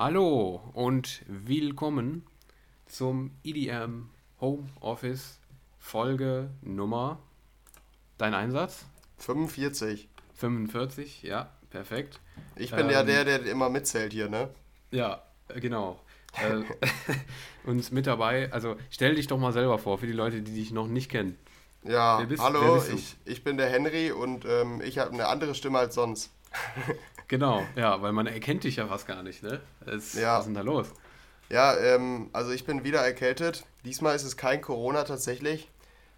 Hallo und willkommen zum EDM Home Office Folge Nummer. Dein Einsatz? 45. 45, ja, perfekt. Ich bin ähm, ja der, der immer mitzählt hier, ne? Ja, äh, genau. äh, und mit dabei, also stell dich doch mal selber vor, für die Leute, die dich noch nicht kennen. Ja, bist, hallo, ich, ich bin der Henry und ähm, ich habe eine andere Stimme als sonst. Genau, ja, weil man erkennt dich ja fast gar nicht, ne? Es, ja. Was ist denn da los? Ja, ähm, also ich bin wieder erkältet. Diesmal ist es kein Corona tatsächlich.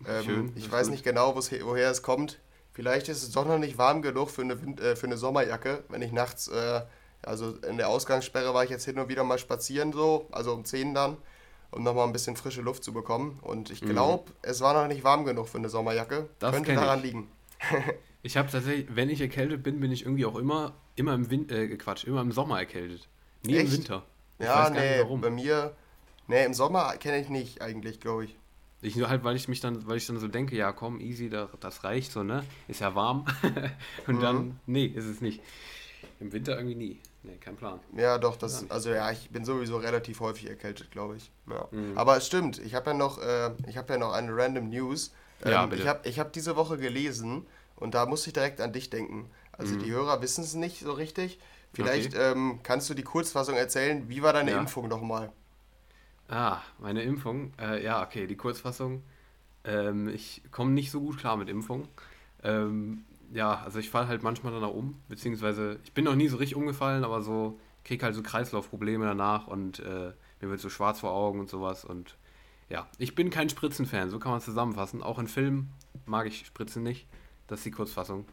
Ähm, Schön, ich weiß gut. nicht genau, woher es kommt. Vielleicht ist es doch noch nicht warm genug für eine, äh, für eine Sommerjacke, wenn ich nachts, äh, also in der Ausgangssperre war ich jetzt hin und wieder mal spazieren so, also um 10 dann, um nochmal ein bisschen frische Luft zu bekommen. Und ich glaube, mhm. es war noch nicht warm genug für eine Sommerjacke. Das Könnte daran ich. liegen. ich habe tatsächlich, wenn ich erkältet bin, bin ich irgendwie auch immer immer im Win äh, Quatsch, immer im Sommer erkältet. Nie Echt? im Winter. Ich ja, nee, nicht, bei mir, nee, im Sommer kenne ich nicht eigentlich, glaube ich. Ich nur halt, weil ich mich dann, weil ich dann so denke, ja komm, easy, da, das reicht so, ne? Ist ja warm. Und mhm. dann, nee, ist es nicht. Im Winter irgendwie nie. Nee, kein Plan. Ja, doch, das, also ja, ich bin sowieso relativ häufig erkältet, glaube ich. Ja. Mhm. Aber es stimmt, ich habe ja noch, äh, ich habe ja noch eine random News. Ähm, ja, bitte. Ich habe ich hab diese Woche gelesen und da musste ich direkt an dich denken. Also mhm. die Hörer wissen es nicht so richtig. Vielleicht okay. ähm, kannst du die Kurzfassung erzählen. Wie war deine ja. Impfung nochmal? Ah, meine Impfung. Äh, ja, okay, die Kurzfassung. Ähm, ich komme nicht so gut klar mit Impfung. Ähm, ja, also ich falle halt manchmal danach um, beziehungsweise ich bin noch nie so richtig umgefallen, aber so kriege halt so Kreislaufprobleme danach und äh, mir wird so schwarz vor Augen und sowas und ja, ich bin kein Spritzenfan, so kann man es zusammenfassen. Auch in Filmen mag ich Spritzen nicht. Das ist die Kurzfassung.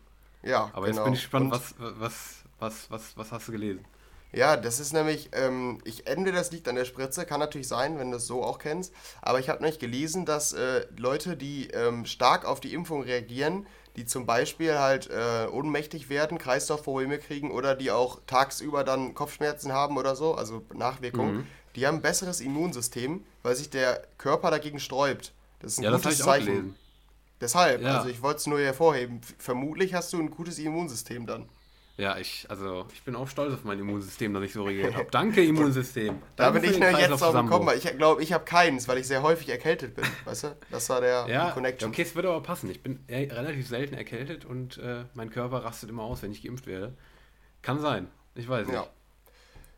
Ja, Aber genau. jetzt bin ich gespannt, was, was, was, was, was hast du gelesen? Ja, das ist nämlich, ähm, ich ende, das liegt an der Spritze, kann natürlich sein, wenn du es so auch kennst. Aber ich habe nämlich gelesen, dass äh, Leute, die ähm, stark auf die Impfung reagieren, die zum Beispiel halt äh, ohnmächtig werden, Kreislaufprobleme kriegen oder die auch tagsüber dann Kopfschmerzen haben oder so, also Nachwirkungen, mhm. die haben ein besseres Immunsystem, weil sich der Körper dagegen sträubt. Das ist ein ja, gutes das Zeichen. Deshalb, ja. also ich wollte es nur hervorheben. Vermutlich hast du ein gutes Immunsystem dann. Ja, ich, also ich bin auch stolz auf mein Immunsystem, dass ich so reagiert habe. Danke, Immunsystem. da bin ich nämlich jetzt drauf gekommen, weil ich glaube, ich habe keins, weil ich sehr häufig erkältet bin. Weißt du? Das war der ja, Connection. Okay, es würde aber passen. Ich bin relativ selten erkältet und äh, mein Körper rastet immer aus, wenn ich geimpft werde. Kann sein. Ich weiß nicht. Ja,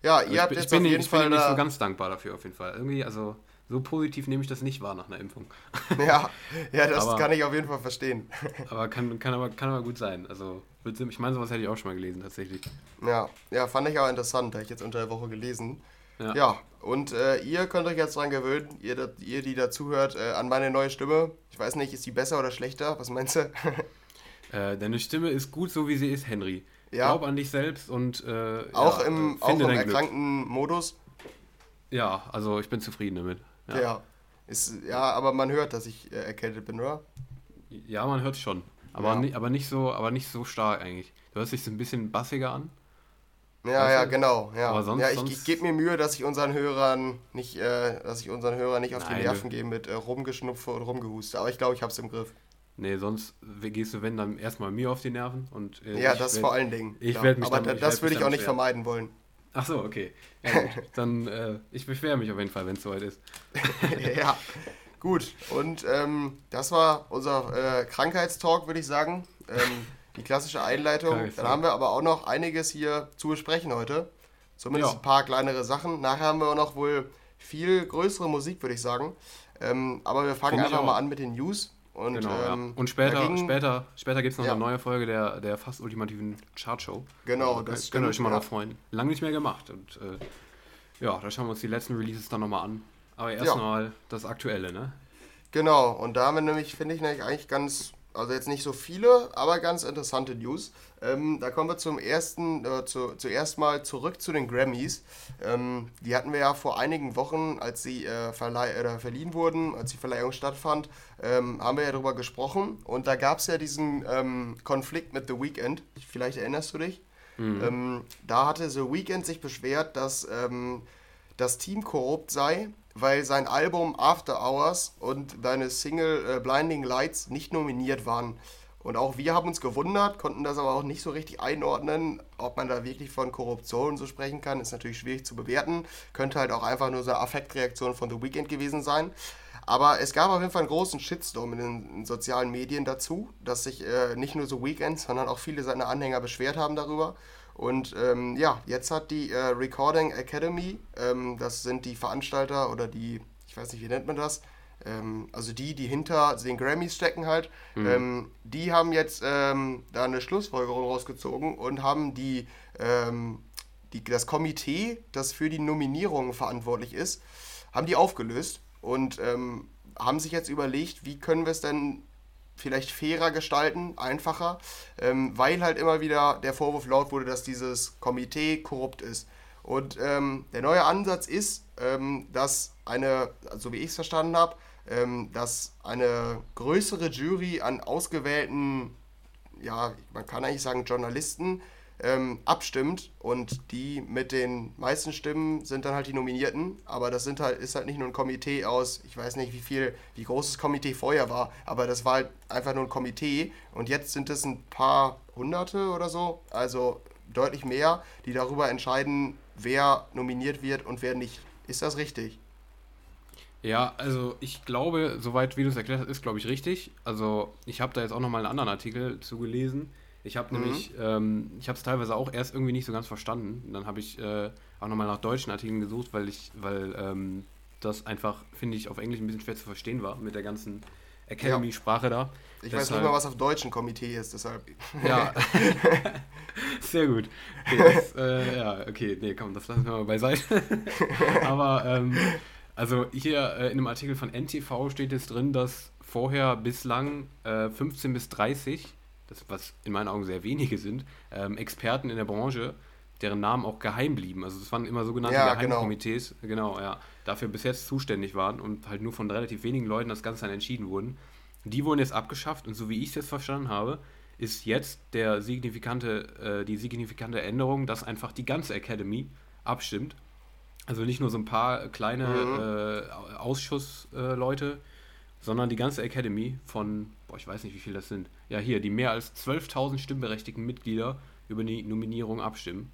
ja ihr also habt ich, jetzt ich bin, auf jeden ich Fall bin nicht so ganz dankbar dafür, auf jeden Fall. Irgendwie, also so positiv nehme ich das nicht wahr nach einer Impfung. Ja, ja das aber, kann ich auf jeden Fall verstehen. Aber kann, kann, aber kann aber gut sein. Also, ich meine, sowas hätte ich auch schon mal gelesen, tatsächlich. Ja, ja fand ich auch interessant, habe ich jetzt unter der Woche gelesen. Ja, ja und äh, ihr könnt euch jetzt daran gewöhnen, ihr, ihr die dazuhört, äh, an meine neue Stimme. Ich weiß nicht, ist die besser oder schlechter? Was meinst du? äh, deine Stimme ist gut, so wie sie ist, Henry. Ja. Glaub an dich selbst und. Äh, auch ja, im, auch im erkrankten Modus? Ja, also ich bin zufrieden damit. Ja. ja. Ist, ja, aber man hört, dass ich äh, erkältet bin, oder? Ja, man hört schon. Aber, ja. nicht, aber, nicht so, aber nicht so stark eigentlich. Du hörst dich so ein bisschen bassiger an. Ja, ja, genau. Ja, aber sonst, ja ich, ich gebe mir Mühe, dass ich unseren Hörern nicht, äh, dass ich unseren Hörern nicht auf Nein, die Nerven gehe mit äh, Rumgeschnupfe und Rumgehuste. Aber ich glaube, ich habe es im Griff. Nee, sonst gehst du, wenn, dann erstmal mir auf die Nerven. Und, äh, ja, das werd, vor allen Dingen. Ich werde mich Aber dann, das würde ich auch nicht vermeiden wollen. Ach so, okay. Ja. Dann, äh, ich beschwere mich auf jeden Fall, wenn es soweit ist. ja, gut. Und ähm, das war unser äh, Krankheitstalk, würde ich sagen. Ähm, die klassische Einleitung. Dann haben wir aber auch noch einiges hier zu besprechen heute. Zumindest ja. ein paar kleinere Sachen. Nachher haben wir auch noch wohl viel größere Musik, würde ich sagen. Ähm, aber wir fangen Find einfach mal an mit den News. Und, genau, ähm, ja. und später, ging, später, später gibt es noch ja. eine neue Folge der, der fast ultimativen Chartshow. Genau, also, das könnt ihr euch mal ja. freuen. Lang nicht mehr gemacht. Und äh, ja, da schauen wir uns die letzten Releases dann nochmal an. Aber erstmal das Aktuelle, ne? Genau, und da haben wir nämlich, finde ich, nämlich eigentlich ganz also jetzt nicht so viele, aber ganz interessante News. Ähm, da kommen wir zum ersten, äh, zu, zuerst mal zurück zu den Grammys. Ähm, die hatten wir ja vor einigen Wochen, als sie äh, verliehen wurden, als die Verleihung stattfand, ähm, haben wir ja darüber gesprochen. Und da gab es ja diesen ähm, Konflikt mit The Weeknd. Vielleicht erinnerst du dich? Mhm. Ähm, da hatte The Weeknd sich beschwert, dass ähm, das Team korrupt sei weil sein Album After Hours und seine Single äh, Blinding Lights nicht nominiert waren. Und auch wir haben uns gewundert, konnten das aber auch nicht so richtig einordnen. Ob man da wirklich von Korruption so sprechen kann, ist natürlich schwierig zu bewerten. Könnte halt auch einfach nur so eine Affektreaktion von The Weeknd gewesen sein. Aber es gab auf jeden Fall einen großen Shitstorm in den sozialen Medien dazu, dass sich äh, nicht nur The Weeknd, sondern auch viele seiner Anhänger beschwert haben darüber. Und ähm, ja, jetzt hat die äh, Recording Academy, ähm, das sind die Veranstalter oder die, ich weiß nicht, wie nennt man das, ähm, also die, die hinter den Grammys stecken halt, mhm. Ähm, die haben jetzt ähm, da eine Schlussfolgerung rausgezogen und haben die, ähm, die, das Komitee, das für die Nominierungen verantwortlich ist, haben die aufgelöst und haben sich jetzt überlegt, wie können wir es denn vielleicht fairer gestalten, einfacher, ähm, weil halt immer wieder der Vorwurf laut wurde, dass dieses Komitee korrupt ist. Und ähm, der neue Ansatz ist, ähm, dass eine, so wie ich es verstanden habe, ähm, dass eine größere Jury an ausgewählten, ja, man kann eigentlich sagen Journalisten, ähm, abstimmt und die mit den meisten Stimmen sind dann halt die Nominierten. Aber das sind halt, ist halt nicht nur ein Komitee aus, ich weiß nicht, wie viel, wie groß das Komitee vorher war, aber das war halt einfach nur ein Komitee und jetzt sind es ein paar Hunderte oder so, also deutlich mehr, die darüber entscheiden, wer nominiert wird und wer nicht. Ist das richtig? Ja, also ich glaube, soweit wie du es erklärt hast, ist glaube ich richtig. Also ich habe da jetzt auch nochmal einen anderen Artikel zugelesen. Ich habe mhm. nämlich, ähm, ich habe es teilweise auch erst irgendwie nicht so ganz verstanden. Und dann habe ich äh, auch nochmal nach deutschen Artikeln gesucht, weil ich, weil ähm, das einfach, finde ich, auf Englisch ein bisschen schwer zu verstehen war mit der ganzen Academy-Sprache ja. da. Ich deshalb, weiß nicht mal, was auf deutschen Komitee ist, deshalb. Ja. Sehr gut. Okay, das, äh, ja, okay, nee, komm, das lassen wir mal beiseite. Aber, ähm, also hier äh, in einem Artikel von NTV steht jetzt drin, dass vorher bislang äh, 15 bis 30 das, was in meinen Augen sehr wenige sind, ähm, Experten in der Branche, deren Namen auch geheim blieben. Also es waren immer sogenannte ja. Geheimkomitees, genau. genau, ja, dafür bis jetzt zuständig waren und halt nur von relativ wenigen Leuten das Ganze dann entschieden wurden. Die wurden jetzt abgeschafft und so wie ich es jetzt verstanden habe, ist jetzt der signifikante, äh, die signifikante Änderung, dass einfach die ganze Academy abstimmt. Also nicht nur so ein paar kleine mhm. äh, Ausschussleute, äh, sondern die ganze Academy von, boah, ich weiß nicht, wie viel das sind. Ja, hier, die mehr als 12.000 stimmberechtigten Mitglieder über die Nominierung abstimmen.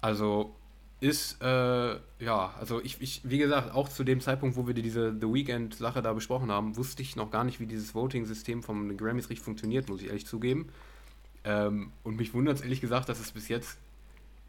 Also ist, äh, ja, also ich, ich, wie gesagt, auch zu dem Zeitpunkt, wo wir diese The Weekend-Sache da besprochen haben, wusste ich noch gar nicht, wie dieses Voting-System vom Grammys richtig funktioniert, muss ich ehrlich zugeben. Ähm, und mich wundert es ehrlich gesagt, dass es bis jetzt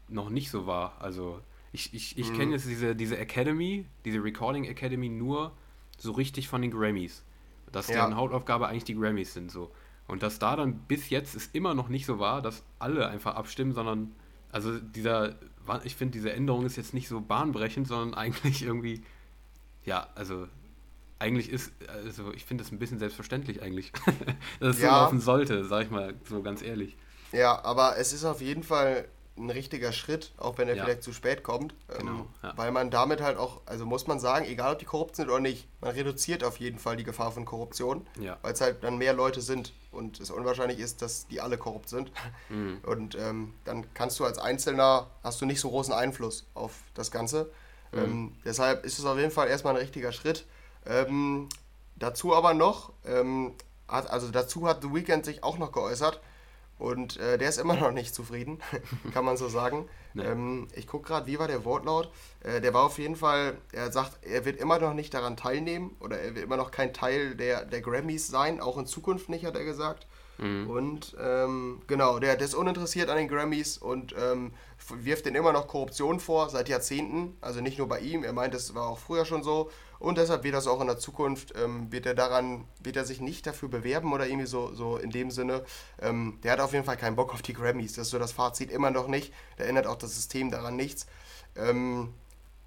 noch nicht so war. Also ich, ich, ich mhm. kenne jetzt diese, diese Academy, diese Recording Academy nur so richtig von den Grammys. Dass ja. deren Hauptaufgabe eigentlich die Grammys sind so. Und dass da dann bis jetzt es immer noch nicht so war, dass alle einfach abstimmen, sondern also dieser, ich finde, diese Änderung ist jetzt nicht so bahnbrechend, sondern eigentlich irgendwie, ja, also eigentlich ist, also ich finde das ein bisschen selbstverständlich eigentlich, dass es ja. so laufen sollte, sag ich mal so ganz ehrlich. Ja, aber es ist auf jeden Fall ein richtiger Schritt, auch wenn er ja. vielleicht zu spät kommt. Ähm, genau, ja. Weil man damit halt auch, also muss man sagen, egal ob die korrupt sind oder nicht, man reduziert auf jeden Fall die Gefahr von Korruption, ja. weil es halt dann mehr Leute sind und es unwahrscheinlich ist, dass die alle korrupt sind. Mhm. Und ähm, dann kannst du als Einzelner, hast du nicht so großen Einfluss auf das Ganze. Mhm. Ähm, deshalb ist es auf jeden Fall erstmal ein richtiger Schritt. Ähm, dazu aber noch, ähm, hat, also dazu hat The Weeknd sich auch noch geäußert, und äh, der ist immer noch nicht zufrieden, kann man so sagen. Nee. Ähm, ich gucke gerade, wie war der Wortlaut? Äh, der war auf jeden Fall, er sagt, er wird immer noch nicht daran teilnehmen oder er wird immer noch kein Teil der, der Grammys sein, auch in Zukunft nicht, hat er gesagt. Mhm. Und ähm, genau, der, der ist uninteressiert an den Grammys und ähm, wirft denen immer noch Korruption vor, seit Jahrzehnten. Also nicht nur bei ihm, er meint, es war auch früher schon so. Und deshalb wird das auch in der Zukunft, ähm, wird er daran, wird er sich nicht dafür bewerben oder irgendwie so, so in dem Sinne. Ähm, der hat auf jeden Fall keinen Bock auf die Grammys. Das ist so das Fazit immer noch nicht. Da ändert auch das System daran nichts. Ähm,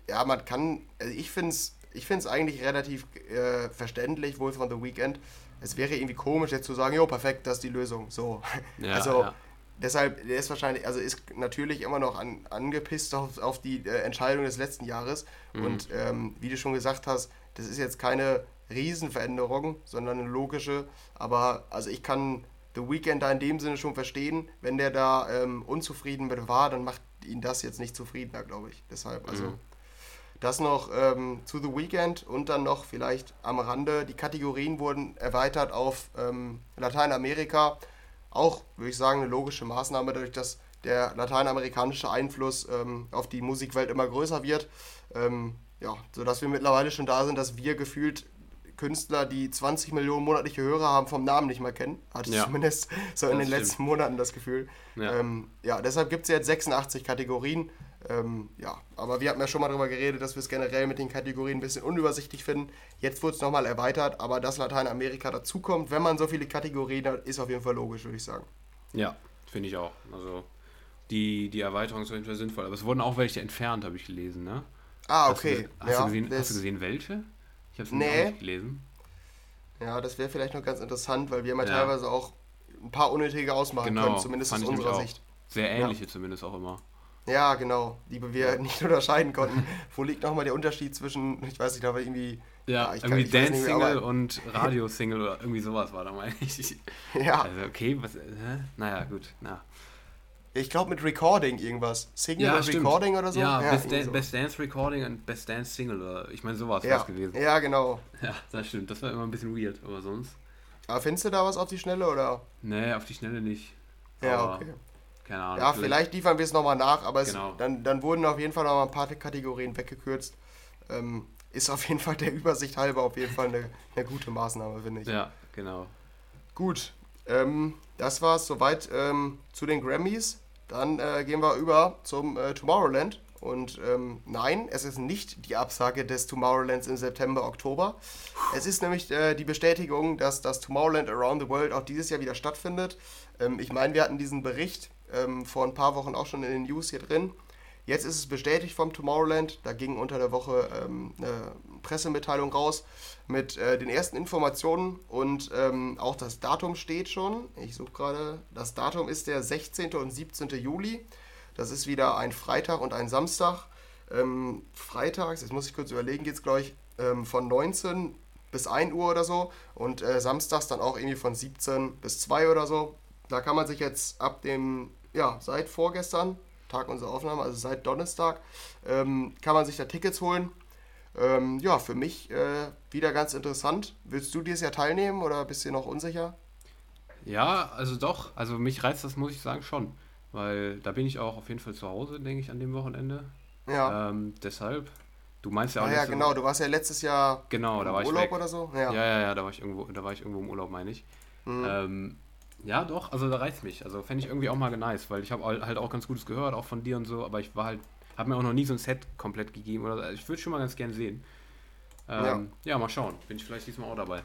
ja, man kann, also ich finde es ich find's eigentlich relativ äh, verständlich, wohl von The Weeknd. Es wäre irgendwie komisch, jetzt zu sagen, jo, perfekt, das ist die Lösung. So. Ja, also ja deshalb, der ist wahrscheinlich, also ist natürlich immer noch an, angepisst auf, auf die äh, Entscheidung des letzten Jahres. Mhm. Und ähm, wie du schon gesagt hast, das ist jetzt keine Riesenveränderung, sondern eine logische. Aber also ich kann The Weeknd da in dem Sinne schon verstehen, wenn der da ähm, unzufrieden mit war, dann macht ihn das jetzt nicht zufriedener, glaube ich. Deshalb, also. Mhm. Das noch ähm, zu The Weekend und dann noch vielleicht am Rande. Die Kategorien wurden erweitert auf ähm, Lateinamerika. Auch, würde ich sagen, eine logische Maßnahme, dadurch, dass der lateinamerikanische Einfluss ähm, auf die Musikwelt immer größer wird. Ähm, ja, sodass wir mittlerweile schon da sind, dass wir gefühlt Künstler, die 20 Millionen monatliche Hörer haben, vom Namen nicht mehr kennen. Hatte ich ja. zumindest so in das den stimmt. letzten Monaten das Gefühl. Ja, ähm, ja deshalb gibt es jetzt 86 Kategorien. Ähm, ja, aber wir hatten ja schon mal darüber geredet, dass wir es generell mit den Kategorien ein bisschen unübersichtlich finden. Jetzt wurde es nochmal erweitert, aber dass Lateinamerika dazukommt, wenn man so viele Kategorien hat, ist auf jeden Fall logisch, würde ich sagen. Ja, finde ich auch. Also die, die Erweiterung ist auf jeden Fall sinnvoll. Aber es wurden auch welche entfernt, habe ich gelesen, ne? Ah, okay. Hast, du, hast, ja, du, gesehen, hast du gesehen, welche? Ich habe es nee. nicht gelesen. Ja, das wäre vielleicht noch ganz interessant, weil wir ja, ja. teilweise auch ein paar unnötige ausmachen genau, können, zumindest aus unserer Sicht. Sehr ähnliche ja. zumindest auch immer. Ja, genau, die wir nicht unterscheiden konnten. Wo liegt nochmal der Unterschied zwischen, ich weiß nicht, da war irgendwie. Ja, ja irgendwie Dance-Single und Radio-Single oder irgendwie sowas war da, meine ich. Ja. Also, okay, was. Äh, naja, gut, na. Ich glaube mit Recording irgendwas. Single ja, Recording oder so? Ja, ja Best, Dan so. Best, Dance Recording und Best Dance Single. Oder ich meine, sowas ja. gewesen. Ja, genau. Ja, das stimmt. Das war immer ein bisschen weird, aber sonst. Aber findest du da was auf die Schnelle oder? Nee, auf die Schnelle nicht. Ja, aber okay. Keine Ahnung. Ja, vielleicht liefern wir es nochmal nach, aber genau. es, dann, dann wurden auf jeden Fall noch mal ein paar Kategorien weggekürzt. Ähm, ist auf jeden Fall der Übersicht halber auf jeden Fall eine, eine gute Maßnahme, finde ich. Ja, genau. Gut, ähm, das war es soweit ähm, zu den Grammys. Dann äh, gehen wir über zum äh, Tomorrowland. Und ähm, nein, es ist nicht die Absage des Tomorrowlands im September, Oktober. Es ist nämlich äh, die Bestätigung, dass das Tomorrowland Around the World auch dieses Jahr wieder stattfindet. Ähm, ich meine, wir hatten diesen Bericht ähm, vor ein paar Wochen auch schon in den News hier drin. Jetzt ist es bestätigt vom Tomorrowland. Da ging unter der Woche ähm, eine Pressemitteilung raus mit äh, den ersten Informationen und ähm, auch das Datum steht schon. Ich suche gerade. Das Datum ist der 16. und 17. Juli. Das ist wieder ein Freitag und ein Samstag. Ähm, freitags, jetzt muss ich kurz überlegen, geht es gleich ähm, von 19 bis 1 Uhr oder so und äh, samstags dann auch irgendwie von 17 bis 2 oder so. Da kann man sich jetzt ab dem, ja, seit vorgestern, Tag unserer Aufnahme, also seit Donnerstag, ähm, kann man sich da Tickets holen. Ähm, ja, für mich äh, wieder ganz interessant. Willst du dieses Jahr teilnehmen oder bist du noch unsicher? Ja, also doch. Also mich reizt das, muss ich sagen, schon. Weil da bin ich auch auf jeden Fall zu Hause, denke ich, an dem Wochenende. Ja. Ähm, deshalb. Du meinst ja auch ah, Ja, genau. Du warst ja letztes Jahr genau, da war im Urlaub oder so. Ja. ja, ja, ja, da war ich irgendwo, da war ich irgendwo im Urlaub, meine ich. Mhm. Ähm, ja, doch, also da reizt mich. Also fände ich irgendwie auch mal nice, weil ich habe halt auch ganz Gutes gehört, auch von dir und so, aber ich war halt, habe mir auch noch nie so ein Set komplett gegeben oder also ich würde schon mal ganz gern sehen. Ähm, ja. ja, mal schauen. Bin ich vielleicht diesmal auch dabei.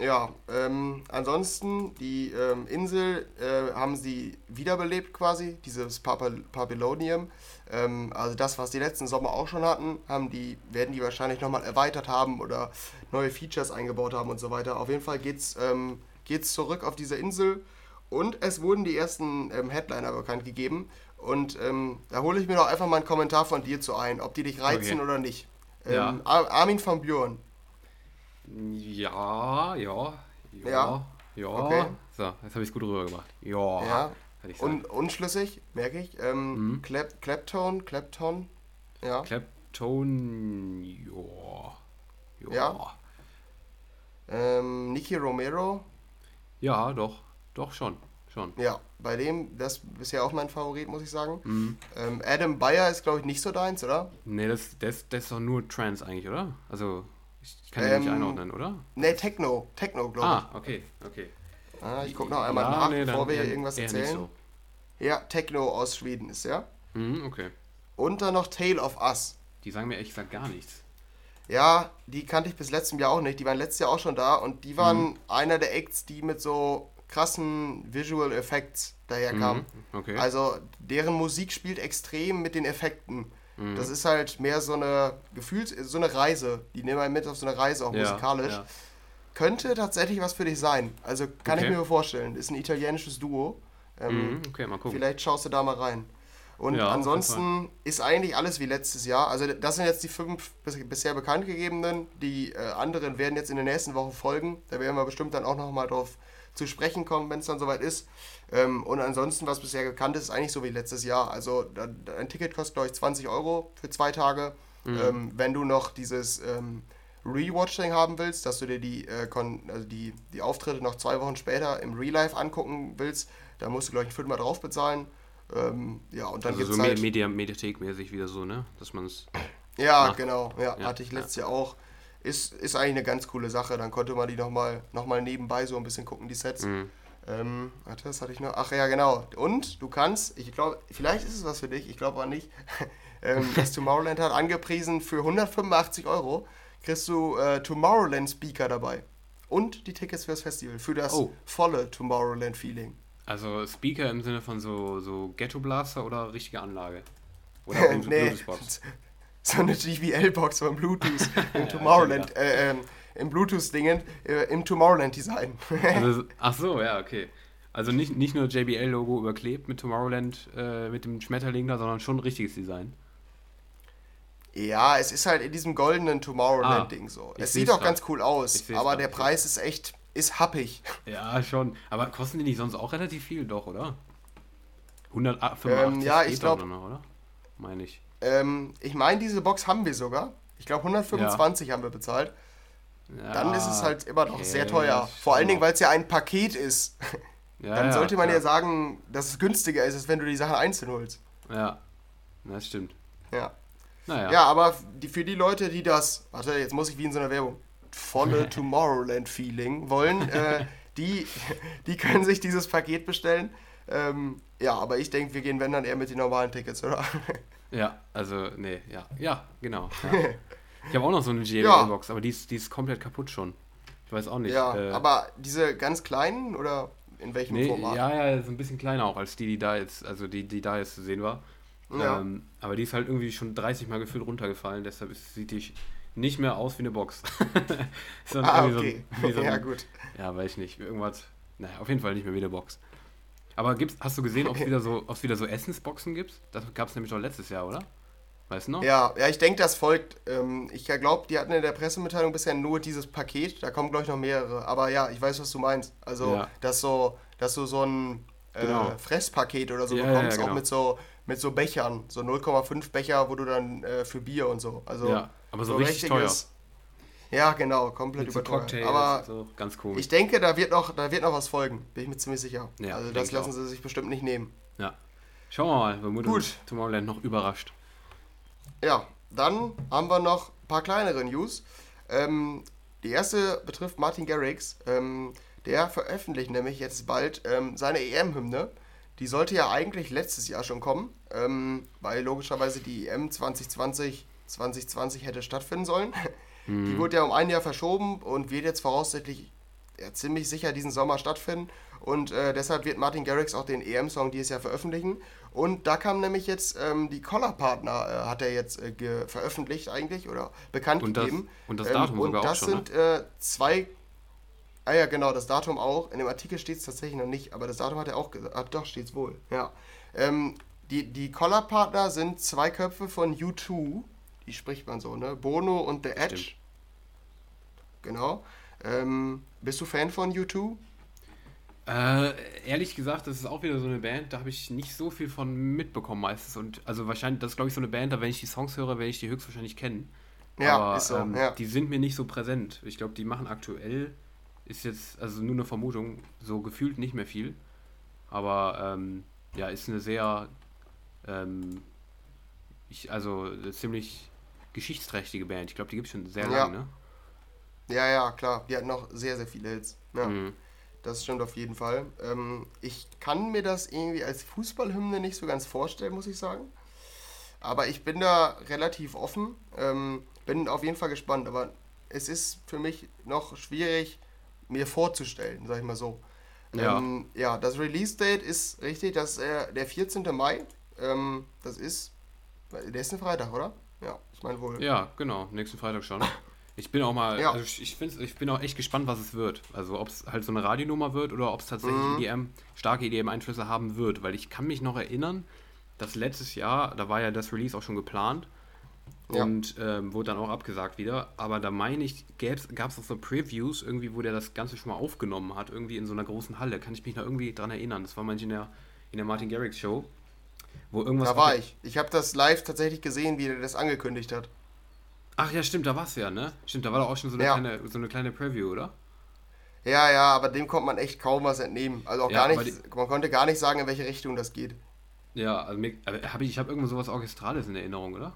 Ja, ähm, ansonsten, die ähm, Insel äh, haben sie wiederbelebt quasi, dieses Papillonium. Ähm, also das, was die letzten Sommer auch schon hatten, haben die, werden die wahrscheinlich nochmal erweitert haben oder neue Features eingebaut haben und so weiter. Auf jeden Fall geht's, ähm, geht's zurück auf diese Insel und es wurden die ersten ähm, Headliner bekannt gegeben. Und ähm, da hole ich mir doch einfach mal einen Kommentar von dir zu ein, ob die dich reizen okay. oder nicht. Ja. Armin von Björn. Ja, ja, ja, ja. ja. Okay. So, jetzt habe ich es gut rüber gemacht. Ja. ja. Und unschlüssig, merke ich. Ähm, mhm. Clap, Clapton, Clapton. Ja. Clapton, ja. Ja. ja. Ähm, Nicky Romero. Ja, doch. Doch schon. Schon. Ja, bei dem, das ist bisher auch mein Favorit, muss ich sagen. Mhm. Ähm, Adam Bayer ist, glaube ich, nicht so deins, oder? Nee, das, das, das ist doch nur Trance eigentlich, oder? Also, ich kann ähm, ihn nicht einordnen, oder? Nee, Techno. Techno, glaube ich. Ah, okay, okay. Ah, ich gucke noch einmal ja, nach, nee, bevor wir hier irgendwas erzählen. So. Ja, Techno aus Schweden ist ja. Mhm, okay. Und dann noch Tale of Us. Die sagen mir echt gar nichts. Ja, die kannte ich bis letztem Jahr auch nicht. Die waren letztes Jahr auch schon da und die waren mhm. einer der Acts, die mit so krassen Visual Effects daherkamen. Mhm, okay. Also deren Musik spielt extrem mit den Effekten. Mhm. Das ist halt mehr so eine Gefühls so eine Reise. Die nehmen einen mit auf so eine Reise, auch ja, musikalisch. Ja. Könnte tatsächlich was für dich sein. Also kann okay. ich mir vorstellen. Ist ein italienisches Duo. Ähm, mhm, okay, mal gucken. Vielleicht schaust du da mal rein. Und ja, ansonsten ist eigentlich alles wie letztes Jahr. Also das sind jetzt die fünf bisher bekannt gegebenen. Die äh, anderen werden jetzt in der nächsten Woche folgen. Da werden wir bestimmt dann auch nochmal drauf zu sprechen kommen, wenn es dann soweit ist. Ähm, und ansonsten, was bisher bekannt ist, ist eigentlich so wie letztes Jahr. Also ein Ticket kostet, glaube ich, 20 Euro für zwei Tage. Mhm. Ähm, wenn du noch dieses ähm, Rewatching haben willst, dass du dir die, äh, also die, die Auftritte noch zwei Wochen später im Real Life angucken willst, da musst du, glaube ich, ein Viertel drauf bezahlen. Ähm, ja, und dann also gibt's so halt, Media, Mediathek-mäßig wieder so, ne? Dass man es. Ja, genau. Ja, ja, hatte ich letztes ja. Jahr auch. Ist, ist eigentlich eine ganz coole Sache. Dann konnte man die nochmal noch mal nebenbei so ein bisschen gucken, die Sets. Mhm. Ähm, warte, was hatte ich noch? Ach ja, genau. Und du kannst, ich glaube, vielleicht ist es was für dich, ich glaube aber nicht. ähm, das Tomorrowland hat angepriesen für 185 Euro kriegst du äh, Tomorrowland Speaker dabei. Und die Tickets fürs Festival, für das oh. volle Tomorrowland-Feeling. Also Speaker im Sinne von so, so Ghetto Blaster oder richtige Anlage? Oder nee, Bluetooth-Box? So eine GBL-Box von Bluetooth im Tomorrowland, äh, ähm, im Bluetooth-Dingen, äh, im Tomorrowland-Design. also, ach so, ja, okay. Also nicht, nicht nur JBL-Logo überklebt mit Tomorrowland, äh, mit dem Schmetterling da, sondern schon ein richtiges Design. Ja, es ist halt in diesem goldenen Tomorrowland-Ding ah, so. Es sieht auch ganz cool aus, aber der Preis ist echt, ist happig. Ja, schon. Aber kosten die nicht sonst auch relativ viel, doch, oder? 185 ähm, ja, ich glaube, oder? Meine ich. Ähm, ich meine, diese Box haben wir sogar. Ich glaube, 125 ja. haben wir bezahlt. Ja, Dann ist es halt immer noch okay, sehr teuer. Vor allen Dingen, weil es ja ein Paket ist. Ja, Dann sollte man ja sagen, dass es günstiger ist, als wenn du die Sachen einzeln holst. Ja, das stimmt. Ja. Naja. Ja, aber die, für die Leute, die das, warte, jetzt muss ich wie in so einer Werbung, volle Tomorrowland-Feeling wollen, äh, die, die können sich dieses Paket bestellen. Ähm, ja, aber ich denke, wir gehen, wenn dann eher mit den normalen Tickets, oder? Ja, also, nee, ja, ja, genau. Ja. Ich habe auch noch so eine JBL-Box, ja. aber die ist, die ist komplett kaputt schon. Ich weiß auch nicht. Ja, äh, aber diese ganz kleinen oder in welchem nee, Format? Ja, ja, so ein bisschen kleiner auch als die, die da jetzt, also die, die da jetzt zu sehen war. Ja. Ähm, aber die ist halt irgendwie schon 30 Mal gefühlt runtergefallen, deshalb ist, sieht die nicht mehr aus wie eine Box. ah, okay. So, so ja, gut. Ja, weiß ich nicht. Irgendwas. Naja, auf jeden Fall nicht mehr wie eine Box. Aber gibt's, hast du gesehen, ob es wieder so, wieder so Essensboxen gibt? Das gab es nämlich schon letztes Jahr, oder? Weißt du noch? Ja, ja ich denke, das folgt. Ähm, ich glaube, die hatten in der Pressemitteilung bisher nur dieses Paket. Da kommen, glaube ich, noch mehrere. Aber ja, ich weiß, was du meinst. Also, ja. dass, so, dass du so ein äh, genau. Fresspaket oder so ja, bekommst, ja, genau. auch mit so mit so Bechern, so 0,5 Becher, wo du dann äh, für Bier und so. Also ja, aber so, so richtig teuer. Ja, genau, komplett mit überteuert. So aber so, ganz cool. Ich denke, da wird noch, da wird noch was folgen, bin ich mir ziemlich sicher. Ja, also das lassen auch. sie sich bestimmt nicht nehmen. Ja. Schauen wir mal, wenn Gut. Tomorrowland noch überrascht. Ja, dann haben wir noch ein paar kleinere News. Ähm, die erste betrifft Martin Garrix. Ähm, der veröffentlicht nämlich jetzt bald ähm, seine EM-Hymne. Die sollte ja eigentlich letztes Jahr schon kommen, ähm, weil logischerweise die EM 2020 2020 hätte stattfinden sollen. Mhm. Die wurde ja um ein Jahr verschoben und wird jetzt voraussichtlich ja, ziemlich sicher diesen Sommer stattfinden. Und äh, deshalb wird Martin Garrix auch den EM-Song dieses Jahr veröffentlichen. Und da kam nämlich jetzt ähm, die Collar-Partner, äh, hat er jetzt äh, veröffentlicht eigentlich oder bekannt und gegeben. Das, und das Datum ähm, und sogar das auch schon, sind ne? Äh, zwei Ah ja, genau, das Datum auch. In dem Artikel steht es tatsächlich noch nicht, aber das Datum hat er auch gesagt. Doch, steht es wohl. Ja. Ähm, die die Collar-Partner sind zwei Köpfe von U2. Die spricht man so, ne? Bono und The Edge. Stimmt. Genau. Ähm, bist du Fan von U2? Äh, ehrlich gesagt, das ist auch wieder so eine Band, da habe ich nicht so viel von mitbekommen meistens. Und also wahrscheinlich, das ist glaube ich so eine Band, da wenn ich die Songs höre, werde ich die höchstwahrscheinlich kennen. Ja, Aber, ist so, ähm, ja. Die sind mir nicht so präsent. Ich glaube, die machen aktuell ist jetzt, also nur eine Vermutung, so gefühlt nicht mehr viel. Aber ähm, ja, ist eine sehr, ähm, ich, also ziemlich geschichtsträchtige Band. Ich glaube, die gibt es schon sehr ja. lange, ne? Ja, ja, klar. Die hat noch sehr, sehr viele Hits. Ja. Mhm. Das stimmt auf jeden Fall. Ähm, ich kann mir das irgendwie als Fußballhymne nicht so ganz vorstellen, muss ich sagen. Aber ich bin da relativ offen. Ähm, bin auf jeden Fall gespannt. Aber es ist für mich noch schwierig, mir vorzustellen, sag ich mal so. Ja, ähm, ja das Release-Date ist richtig, das ist äh, der 14. Mai. Ähm, das ist, der ist ein Freitag, oder? Ja, meine wohl. Ja, genau, nächsten Freitag schon. Ich bin auch mal, ja. also ich, ich, ich bin auch echt gespannt, was es wird. Also ob es halt so eine Radionummer wird oder ob es tatsächlich mhm. EDM, starke EDM-Einflüsse haben wird. Weil ich kann mich noch erinnern, dass letztes Jahr, da war ja das Release auch schon geplant, und ähm, wurde dann auch abgesagt wieder. Aber da meine ich, gab es auch so Previews, irgendwie, wo der das Ganze schon mal aufgenommen hat, irgendwie in so einer großen Halle. Kann ich mich noch irgendwie dran erinnern. Das war manchmal in der, in der Martin Garrix Show. Wo irgendwas da war ich. Ich habe das live tatsächlich gesehen, wie er das angekündigt hat. Ach ja, stimmt, da war es ja, ne? Stimmt, da war doch auch schon so eine, Ja. kleine, so eine kleine Preview, oder? Ja, ja, aber dem konnte man echt kaum was entnehmen. Also auch Ja, gar nicht, man konnte gar nicht sagen, in welche Richtung das geht. Ja, also hab ich, ich habe irgendwo sowas Orchestrales in Erinnerung, oder?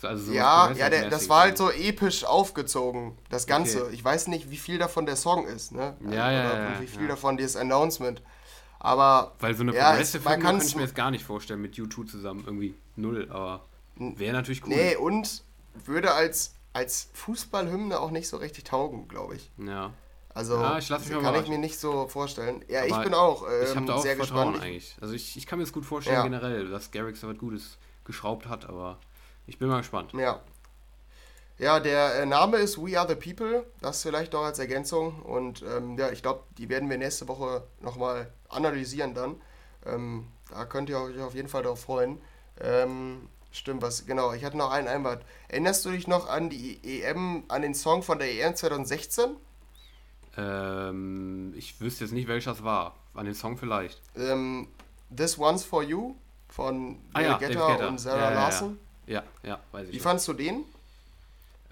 So, Also Ja, ja, der, das war halt so episch aufgezogen, das Ganze. Okay. Ich weiß nicht, wie viel davon der Song ist, ne? Ja, ja, ja, und wie viel ja. davon dieses Announcement. Aber Weil so eine Ja, es- Progressive könnte kann's- ich mir jetzt gar nicht vorstellen mit U2 zusammen. Irgendwie null, aber wäre natürlich cool. nee, und würde als, als Fußballhymne auch nicht so richtig taugen, glaube ich. Ja. Also Ja, ich lass mich kann ich mir nicht so vorstellen. Ja, ich Aber bin auch ich ähm, habe da auch sehr Vertrauen gespannt. eigentlich. Also ich, ich kann mir das gut vorstellen Ja. generell, dass Garrix da was Gutes geschraubt hat, aber ich bin mal gespannt. Ja. Ja, der äh, Name ist We Are the People, das vielleicht noch als Ergänzung. Und ähm, ja, ich glaube, die werden wir nächste Woche nochmal analysieren dann. Ähm, da könnt ihr euch auf jeden Fall darauf freuen. Ähm, stimmt, was, genau, ich hatte noch einen Einwand. Erinnerst du dich noch an die EM, an den Song von der EM 2016? Ähm, ich wüsste jetzt nicht, welcher das war. An den Song vielleicht. Ähm, This One's for You von Ah ja, David Guetta. und Sarah Ja, ja, ja. Larson. Ja, ja, weiß ich. Wie noch. fandst du den?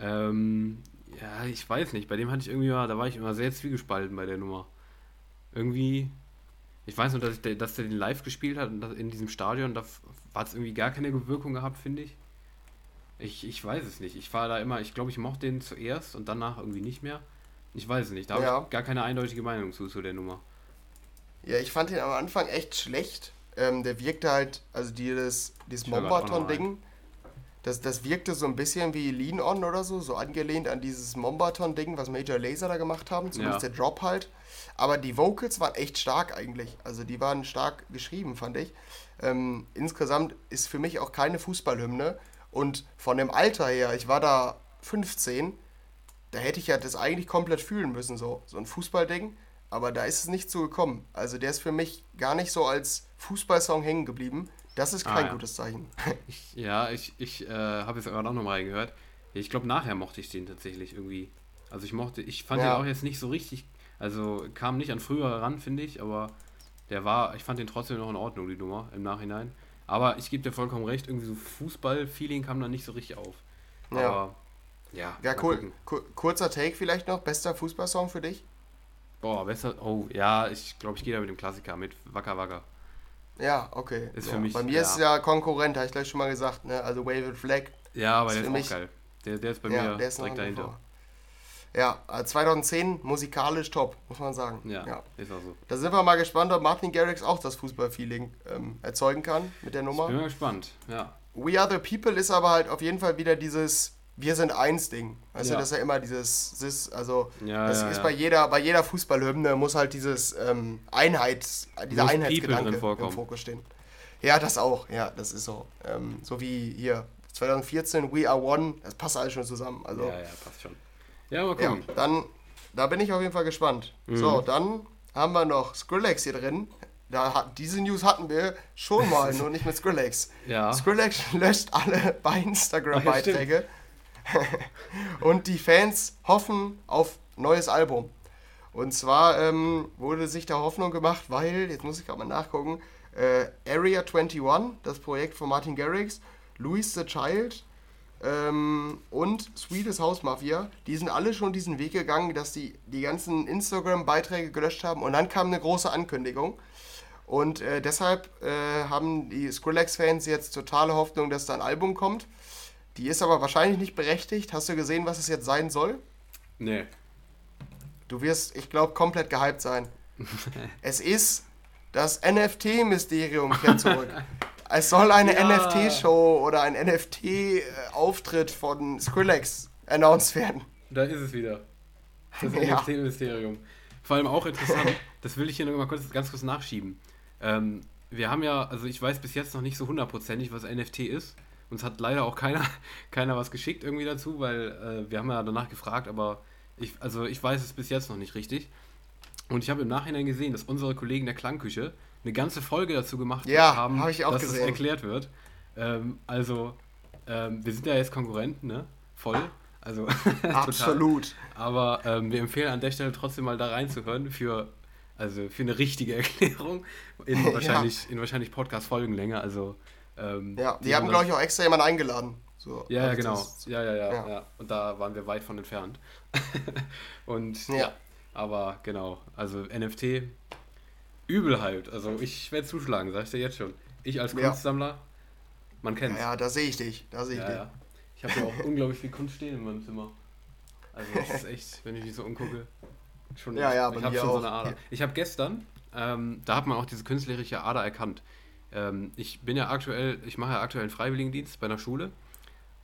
Ähm, ja, ich weiß nicht. Bei dem hatte ich irgendwie mal, da war ich immer sehr zwiegespalten bei der Nummer. Irgendwie, ich weiß nur, dass, ich, der- dass der den live gespielt hat und in diesem Stadion, da hat es irgendwie gar keine Wirkung gehabt, finde ich. ich. Ich weiß es nicht. Ich war da immer, ich glaube, ich mochte den zuerst und danach irgendwie nicht mehr. Ich weiß es nicht. Da habe Ja. ich gar keine eindeutige Meinung zu, zu der Nummer. Ja, ich fand den am Anfang echt schlecht. Ähm, der wirkte halt, also dieses, dieses Mombaton-Ding, das, das wirkte so ein bisschen wie Lean On oder so, so angelehnt an dieses Mombaton-Ding, was Major Laser da gemacht haben, zumindest Ja. der Drop halt. Aber die Vocals waren echt stark eigentlich. Also die waren stark geschrieben, fand ich. Ähm, insgesamt ist für mich auch keine Fußballhymne. Und von dem Alter her, ich war da 15, da hätte ich ja das eigentlich komplett fühlen müssen, so, so ein Fußballding. Aber da ist es nicht so gekommen. Also der ist für mich gar nicht so als Fußballsong hängen geblieben. Das ist Ah, kein ja. gutes Zeichen. Ich, ja, ich, ich äh, habe jetzt gerade auch nochmal reingehört. Ich glaube, nachher mochte ich den tatsächlich irgendwie. Also ich mochte, ich fand Ja. den auch jetzt nicht so richtig, also kam nicht an früher ran, finde ich, aber der war, ich fand den trotzdem noch in Ordnung, die Nummer, im Nachhinein. Aber ich gebe dir vollkommen recht, irgendwie so Fußball-Feeling kam da nicht so richtig auf. Ja. Aber, ja. Ja, cool. gucken. Ku- Kurzer Take vielleicht noch. Bester Fußballsong für dich? Boah, besser, oh, ja, ich glaube, ich gehe da mit dem Klassiker, mit Wacker Wacker. Ja, okay. Ist ja. für mich- Bei mir ja. ist es ja Konkurrent, habe ich gleich schon mal gesagt. Ne? Also Wave Flag. Ja, aber der ist mich- auch geil. Der, der ist bei ja, mir der ist direkt dahinter. vor. Ja, äh, 2010 musikalisch top, muss man sagen. Ja, ja. ist auch so. Da sind wir mal gespannt, ob Martin Garrix auch das Fußballfeeling ähm, erzeugen kann mit der Bin Nummer. mal gespannt, ja. We Are the People ist aber halt auf jeden Fall wieder dieses Wir sind eins Ding. Weißt Ja. du, das ist ja immer dieses, this, also Ja, das ja, ist ja. bei jeder, bei jeder Fußballhymne muss halt dieses ähm, Einheits, dieser Muss Einheitsgedanke im. Fokus stehen. Ja, das auch, ja, das ist so. Ähm, so wie hier 2014 We Are One, das passt alles schon zusammen. Also Ja, ja, passt schon. Ja, mal ja, gucken. dann, da bin ich auf jeden Fall gespannt. Mhm. So, dann haben wir noch Skrillex hier drin. Da hat, diese News hatten wir schon mal, nur nicht mit Skrillex. Ja. Skrillex löscht alle bei Instagram-Beiträge. und die Fans hoffen auf neues Album. Und zwar ähm, wurde sich da Hoffnung gemacht, weil, jetzt muss ich gerade mal nachgucken, äh, Area 21, das Projekt von Martin Garrix, Louis the Child ähm, und Swedish House Mafia, die sind alle schon diesen Weg gegangen, dass die die ganzen Instagram-Beiträge gelöscht haben und dann kam eine große Ankündigung. Und äh, deshalb äh, haben die Skrillex-Fans jetzt totale Hoffnung, dass da ein Album kommt. Die ist aber wahrscheinlich nicht berechtigt. Hast du gesehen, was es jetzt sein soll? Nee. Du wirst, ich glaube, komplett gehypt sein. es ist das NFT-Mysterium kehrt zurück. es soll eine Ja. NFT-Show oder ein NFT-Auftritt von Skrillex announced werden. Da ist es wieder. Das Ja. NFT-Mysterium. Vor allem auch interessant, das will ich hier noch mal kurz, ganz kurz nachschieben. Ähm, wir haben ja, also ich weiß bis jetzt noch nicht so hundertprozentig, was NFT ist. Uns hat leider auch keiner, keiner was geschickt irgendwie dazu, weil äh, wir haben ja danach gefragt, aber ich, also ich weiß es bis jetzt noch nicht richtig. Und ich habe im Nachhinein gesehen, dass unsere Kollegen der Klangküche eine ganze Folge dazu gemacht Ja, haben, hab ich auch dass es erklärt wird. Ähm, also, ähm, wir sind ja jetzt Konkurrenten, ne? Voll. Also. Absolut. Aber ähm, wir empfehlen an der Stelle trotzdem mal da reinzuhören für, also für eine richtige Erklärung in wahrscheinlich, in wahrscheinlich Podcast-Folgenlänge. Also, ähm, Ja, die haben, das- glaube ich, auch extra jemanden eingeladen. So, Ja, ja, also genau. Ja, ja, ja, ja. ja. Und da waren wir weit von entfernt. Und Ja. aber genau, also NFT übel halt. Also ich werde zuschlagen, sag ich dir jetzt schon. Ich als Ja. Kunstsammler, man Ja, kennt's. ja, da sehe ich dich. Da sehe ich Ja, dich. ja. Ich habe ja auch unglaublich viel Kunst stehen in meinem Zimmer. Also das ist echt, wenn ich mich so umgucke, schon Ja, ja, ich bei habe schon so auch. eine Ader. Ich habe gestern, ähm, da hat man auch diese künstlerische Ader erkannt. Ähm, ich bin ja aktuell, ich mache ja aktuell einen Freiwilligendienst bei einer Schule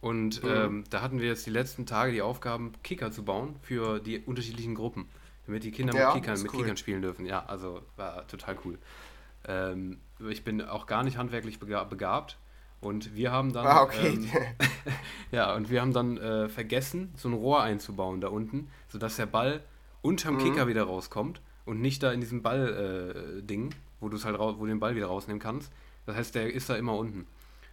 und Mhm. ähm, da hatten wir jetzt die letzten Tage die Aufgaben, Kicker zu bauen für die unterschiedlichen Gruppen, damit die Kinder Ja, mit, Kickern, mit cool. Kickern spielen dürfen. Ja, also war total cool. Ähm, ich bin auch gar nicht handwerklich bega- begabt und wir haben dann Ah, okay. ähm, ja, und wir haben dann äh, vergessen, so ein Rohr einzubauen da unten, sodass der Ball unterm Mhm. Kicker wieder rauskommt und nicht da in diesem Ball-Ding, wo du es halt wo du den Ball wieder rausnehmen kannst. Das heißt, der ist da immer unten.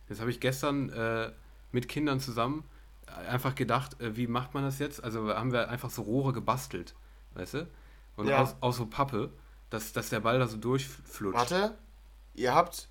Jetzt habe ich gestern äh, mit Kindern zusammen äh, einfach gedacht, äh, wie macht man das jetzt? Also haben wir einfach so Rohre gebastelt, weißt du? Und Ja. aus, aus so Pappe, dass, dass der Ball da so durchflutscht. Warte, ihr habt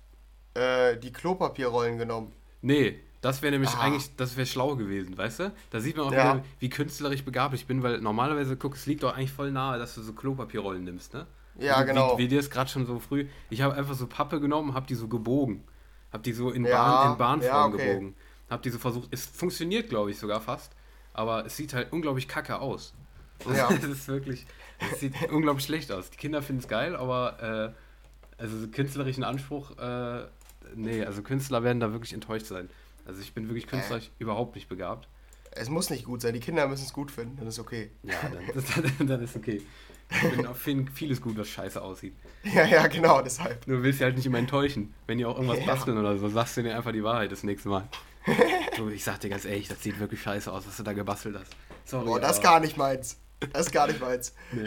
äh, die Klopapierrollen genommen. Nee, das wäre nämlich Ah. eigentlich, das wäre schlau gewesen, weißt du? Da sieht man auch Ja. wieder, wie künstlerisch begabt ich bin, weil normalerweise, guck, es liegt doch eigentlich voll nahe, dass du so Klopapierrollen nimmst, ne? Ja, wie, genau. Wie, wie dir es gerade schon so früh. Ich habe einfach so Pappe genommen, habe die so gebogen. Habe die so in, Ja, Bahn, in Bahnform ja, okay. gebogen. Habe die so versucht. Es funktioniert, glaube ich, sogar fast. Aber es sieht halt unglaublich kacke aus. Ja. es ist wirklich. Es sieht unglaublich schlecht aus. Die Kinder finden es geil, aber äh, also so künstlerischen Anspruch, äh, nee, also Künstler werden da wirklich enttäuscht sein. Also ich bin wirklich künstlerisch überhaupt nicht begabt. Es muss nicht gut sein, die Kinder müssen es gut finden, dann ist okay. Ja, dann, dann, dann ist okay. Ich bin auf jeden vieles gut, was scheiße aussieht. Ja, ja, genau, deshalb. Du willst sie halt nicht immer enttäuschen. Wenn die auch irgendwas Ja. basteln oder so, sagst du dir einfach die Wahrheit das nächste Mal. so, ich sag dir ganz ehrlich, das sieht wirklich scheiße aus, was du da gebastelt hast. Sorry. Boah, das ist aber- gar nicht meins. Das ist gar nicht meins. Nee.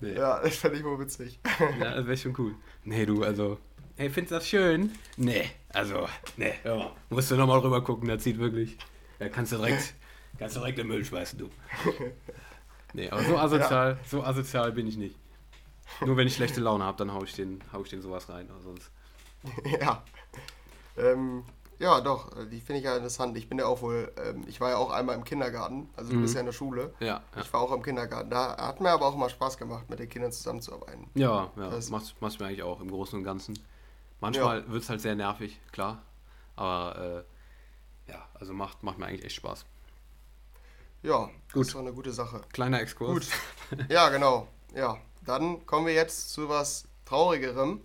nee. Ja, das fände ich wohl witzig. Ja, das wäre schon cool. Nee, du, also. Hey, findest du das schön? Nee, also, nee, hör mal. Musst du nochmal rüber gucken, das sieht wirklich. Da kannst du direkt, kannst du direkt in den Müll schmeißen, du. Nee, aber so asozial, so asozial bin ich nicht. Nur wenn ich schlechte Laune habe, dann hau ich, den, hau ich den sowas rein. Aber sonst. ja. Ähm, ja, doch, äh, die finde ich ja interessant. Ich bin ja auch wohl, ähm, ich war ja auch einmal im Kindergarten, also du Mhm. bist ja in der Schule. Ja, ja. Ich war auch im Kindergarten. Da hat mir aber auch mal Spaß gemacht, mit den Kindern zusammenzuarbeiten. Ja, ja, Das- macht, macht mir eigentlich auch im Großen und Ganzen. Manchmal wird es halt sehr nervig, klar. Aber äh, ja, also macht, macht mir eigentlich echt Spaß. Ja, Gut. das ist doch eine gute Sache. Kleiner Exkurs. Gut. Ja, genau. Ja, dann kommen wir jetzt zu was Traurigerem.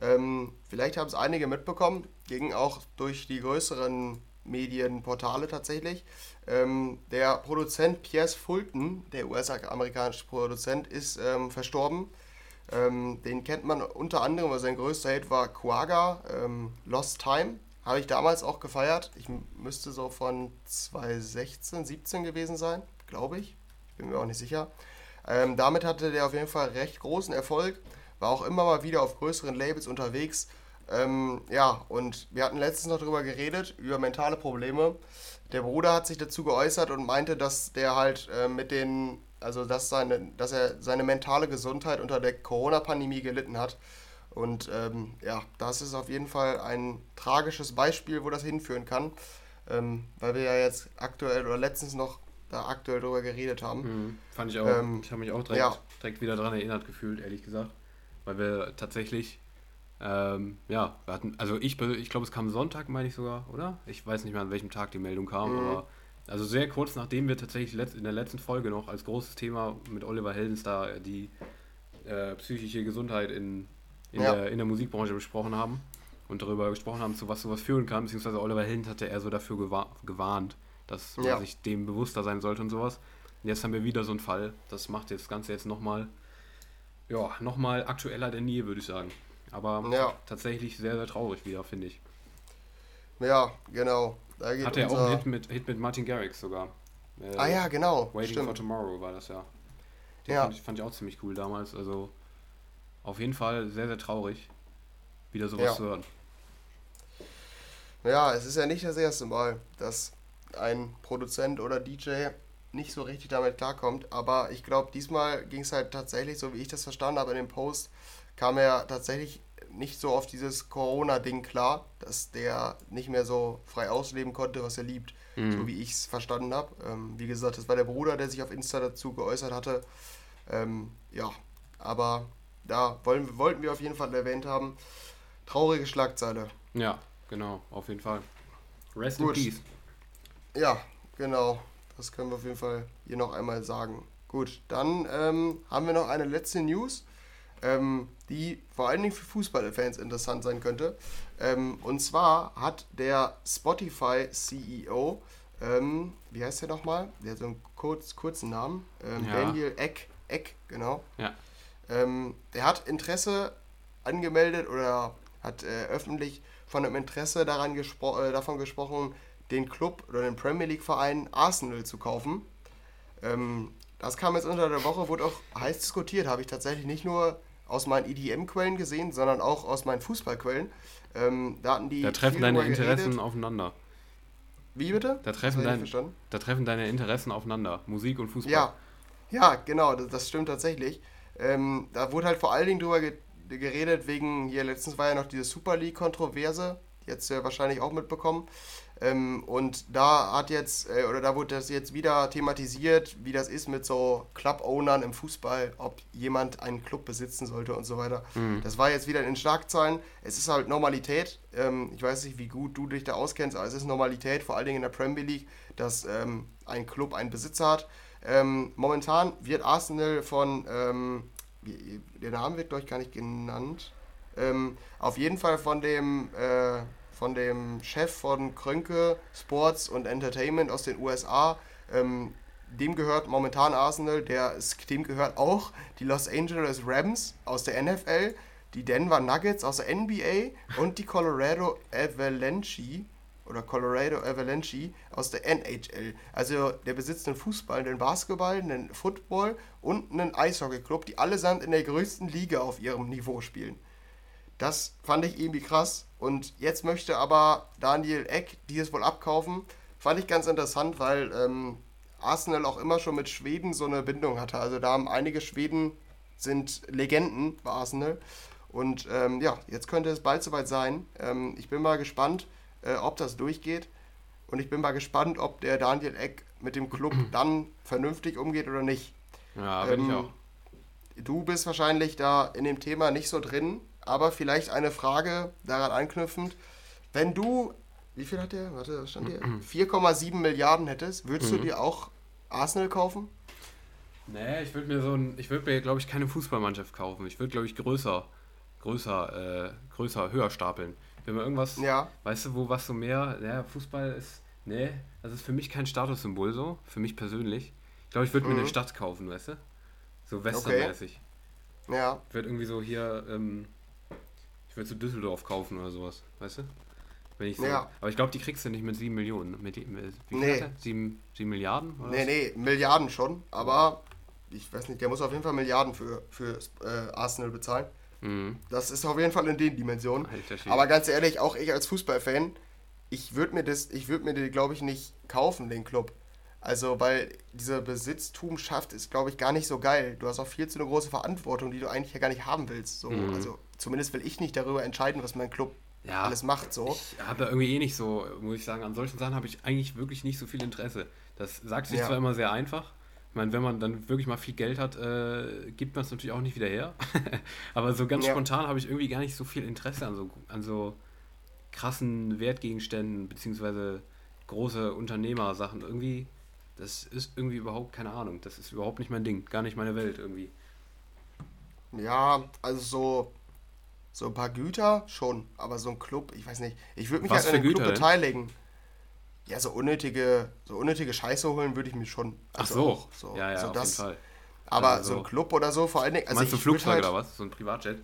Ähm, vielleicht haben es einige mitbekommen, ging auch durch die größeren Medienportale tatsächlich. Ähm, der Produzent Piers Fulton, der US-amerikanische Produzent, ist ähm, verstorben. Ähm, den kennt man unter anderem, weil sein größter Hit war Quagga, ähm, Lost Time. Habe ich damals auch gefeiert. Ich müsste so von 2016, 17 gewesen sein, glaube ich. Ich bin mir auch nicht sicher. Ähm, damit hatte der auf jeden Fall recht großen Erfolg. War auch immer mal wieder auf größeren Labels unterwegs. Ähm, ja, und wir hatten letztens noch darüber geredet, über mentale Probleme. Der Bruder hat sich dazu geäußert und meinte, dass der halt äh, mit den, also dass, seine, dass er seine mentale Gesundheit unter der Corona-Pandemie gelitten hat. Und ähm, ja, das ist auf jeden Fall ein tragisches Beispiel, wo das hinführen kann. Ähm, weil wir ja jetzt aktuell oder letztens noch da aktuell darüber geredet haben. Mhm, fand ich auch. Ähm, ich habe mich auch direkt, ja. direkt wieder daran erinnert gefühlt, ehrlich gesagt. Weil wir tatsächlich, ähm, ja, wir hatten, also ich, ich glaube, es kam Sonntag, meine ich sogar, oder? Ich weiß nicht mehr, an welchem Tag die Meldung kam, Mhm. aber also sehr kurz nachdem wir tatsächlich in der letzten Folge noch als großes Thema mit Oliver Heldens da die äh, psychische Gesundheit in, in, Ja. der, in der Musikbranche besprochen haben und darüber gesprochen haben, zu was sowas führen kann, beziehungsweise Oliver Heldens hatte eher so dafür gewa gewarnt, dass man Ja. sich dem bewusster sein sollte und sowas. Und jetzt haben wir wieder so einen Fall. Das macht das Ganze jetzt nochmal, ja, nochmal aktueller denn je, würde ich sagen. Aber Ja. tatsächlich sehr, sehr traurig wieder, finde ich. Ja, genau. Da geht Hatte er auch einen Hit mit, Hit mit Martin Garrix sogar. Äh, Ah ja, genau. Waiting for Stimmt. Tomorrow war das ja. Den Ja. fand, ich, fand ich auch ziemlich cool damals. Also auf jeden Fall sehr, sehr traurig, wieder sowas Ja. zu hören. Ja, es ist ja nicht das erste Mal, dass ein Produzent oder DJ nicht so richtig damit klarkommt. Aber ich glaube, diesmal ging es halt tatsächlich, so wie ich das verstanden habe in dem Post, kam er tatsächlich nicht so auf dieses Corona-Ding klar, dass der nicht mehr so frei ausleben konnte, was er liebt, mhm. so wie ich es verstanden habe. Ähm, wie gesagt, das war der Bruder, der sich auf Insta dazu geäußert hatte. Ähm, ja, aber da wollen, wollten wir auf jeden Fall erwähnt haben. Traurige Schlagzeile. Ja, genau, auf jeden Fall. Rest Gut. in Peace. Ja, genau. Das können wir auf jeden Fall hier noch einmal sagen. Gut, dann ähm, haben wir noch eine letzte News, ähm, die vor allen Dingen für Fußballfans interessant sein könnte. Ähm, und zwar hat der Spotify-CEO, ähm, wie heißt der nochmal? Der hat so einen kurz, kurzen Namen. Ähm, ja. Daniel Eck, Eck, genau. Ja. Ähm, der hat Interesse angemeldet oder hat äh, öffentlich von einem Interesse daran gespro äh, davon gesprochen, den Club oder den Premier League Verein Arsenal zu kaufen. Ähm, das kam jetzt unter der Woche, wurde auch heiß diskutiert, habe ich tatsächlich nicht nur aus meinen EDM-Quellen gesehen, sondern auch aus meinen Fußballquellen. Ähm, da hatten die. Da treffen deine Interessen geredet. aufeinander. Wie bitte? Da treffen, dein, da treffen deine Interessen aufeinander. Musik und Fußball. Ja, ja genau, das, das stimmt tatsächlich. Ähm, da wurde halt vor allen Dingen drüber geredet, wegen, hier letztens war ja noch diese Super League-Kontroverse, jetzt ja wahrscheinlich auch mitbekommen. Ähm, und da hat jetzt, äh, oder da wurde das jetzt wieder thematisiert, wie das ist mit so Club-Ownern im Fußball, ob jemand einen Club besitzen sollte und so weiter. Mhm. Das war jetzt wieder in den Schlagzeilen. Es ist halt Normalität. Ähm, ich weiß nicht, wie gut du dich da auskennst, aber es ist Normalität, vor allen Dingen in der Premier League, dass ähm, ein Club einen Besitzer hat. Ähm, momentan wird Arsenal von, ähm, der Name wird, glaube ich, gar nicht genannt. Ähm, auf jeden Fall von dem äh, von dem Chef von Krönke Sports und Entertainment aus den USA. Ähm, dem gehört momentan Arsenal, der, dem gehört auch die Los Angeles Rams aus der NFL, die Denver Nuggets aus der NBA und die Colorado Avalanche oder Colorado Avalanche aus der NHL. Also der besitzt einen Fußball, einen Basketball, einen Football und einen Eishockey-Club, die allesamt in der größten Liga auf ihrem Niveau spielen. Das fand ich irgendwie krass. Und jetzt möchte aber Daniel Eck dieses wohl abkaufen. Fand ich ganz interessant, weil ähm, Arsenal auch immer schon mit Schweden so eine Bindung hatte. Also da haben einige Schweden sind Legenden bei Arsenal. Und ähm, ja, jetzt könnte es bald soweit sein. Ähm, ich bin mal gespannt, äh, ob das durchgeht. Und ich bin mal gespannt, ob der Daniel Eck mit dem Club dann vernünftig umgeht oder nicht. Ja, bin ich ähm, auch. Du bist wahrscheinlich da in dem Thema nicht so drin. Aber vielleicht eine Frage daran anknüpfend. Wenn du, wie viel hat der? Warte, was stand hier? 4,7 Milliarden hättest, würdest mhm. du dir auch Arsenal kaufen? Nee, ich würde mir so ein, ich würde mir, glaube ich, keine Fußballmannschaft kaufen. Ich würde, glaube ich, größer, größer, äh, größer, höher stapeln. Wenn man irgendwas, ja. weißt du, wo was so mehr, ja, Fußball ist, nee, das ist für mich kein Statussymbol so, für mich persönlich. Ich glaube, ich würde mhm. mir eine Stadt kaufen, weißt du? So westernmäßig. Okay. Ja. Ich würde irgendwie so hier, ähm, ich würde zu Düsseldorf kaufen oder sowas, weißt du? Wenn ich so, ja. Aber ich glaube, die kriegst du nicht mit 7 Millionen. Mit, mit, wie nee. 7, 7 Milliarden? Oder nee, nee, Milliarden schon. Aber ich weiß nicht, der muss auf jeden Fall Milliarden für, für äh, Arsenal bezahlen. Mhm. Das ist auf jeden Fall in den Dimensionen. Aber ganz ehrlich, auch ich als Fußballfan, ich würde mir das, ich würde mir den, glaube ich, nicht kaufen, den Club. Also, weil diese Besitztumschaft ist, glaube ich, gar nicht so geil. Du hast auch viel zu eine große Verantwortung, die du eigentlich ja gar nicht haben willst. So, mhm. Also, zumindest will ich nicht darüber entscheiden, was mein Club ja, alles macht. So. Ich habe da irgendwie eh nicht so, muss ich sagen, an solchen Sachen habe ich eigentlich wirklich nicht so viel Interesse. Das sagt sich ja. zwar immer sehr einfach. Ich meine, wenn man dann wirklich mal viel Geld hat, äh, gibt man es natürlich auch nicht wieder her. Aber so ganz ja. spontan habe ich irgendwie gar nicht so viel Interesse an so, an so krassen Wertgegenständen, beziehungsweise große Unternehmersachen. Irgendwie das ist irgendwie überhaupt keine Ahnung. Das ist überhaupt nicht mein Ding, gar nicht meine Welt irgendwie. Ja, also so, so ein paar Güter schon, aber so ein Club, ich weiß nicht. Ich würde mich Was halt an einem Club beteiligen. Ja, so unnötige, so unnötige Scheiße holen würde ich mich schon. Also Ach so. So. Ja, ja, so auf das, jeden Fall. Aber also, so ein Club oder so, vor allen Dingen. Also meinst du Flugzeug halt, oder was? So ein Privatjet?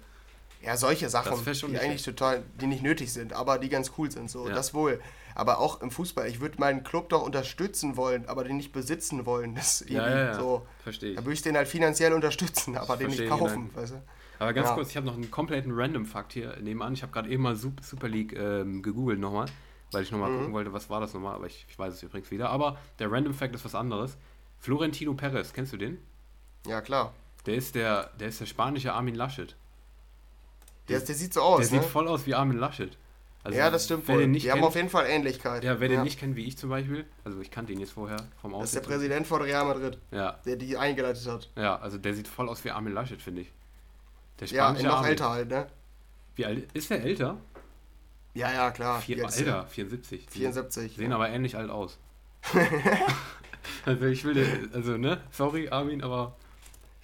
Ja, solche Sachen, die eigentlich total, die nicht nötig sind, aber die ganz cool sind. So, ja. das wohl. Aber auch im Fußball, ich würde meinen Club doch unterstützen wollen, aber den nicht besitzen wollen. Das ja, ja, ja. so. Verstehe ich. Da würde ich den halt finanziell unterstützen, aber den nicht kaufen, weißt du? Aber ganz ja. kurz, ich habe noch einen kompletten Random-Fakt hier nebenan. Ich habe gerade eben mal Super League ähm, gegoogelt nochmal, weil ich nochmal mhm. gucken wollte, was war das nochmal, aber ich, ich weiß es übrigens wieder. Aber der Random-Fact ist was anderes. Florentino Perez, kennst du den? Ja, klar. Der ist der, der ist der spanische Armin Laschet. Der, der sieht so aus, Der ne? sieht voll aus wie Armin Laschet. Also, ja, das stimmt wohl. Die nicht haben auf jeden Fall Ähnlichkeit. ja, wer den nicht kennt, wie ich zum Beispiel, also ich kannte ihn jetzt vorher vom Das ist der Aussehen. Präsident von Real Madrid, Ja, der die eingeleitet hat. ja, also der sieht voll aus wie Armin Laschet, finde ich. Der Ja, spanische noch Armin. älter halt, ne? Wie alt ist der älter? Ja, ja, klar. Vier? Alter, 74. Die 74. Sehen aber ähnlich alt aus. also ich will, den- also ne, sorry Armin, aber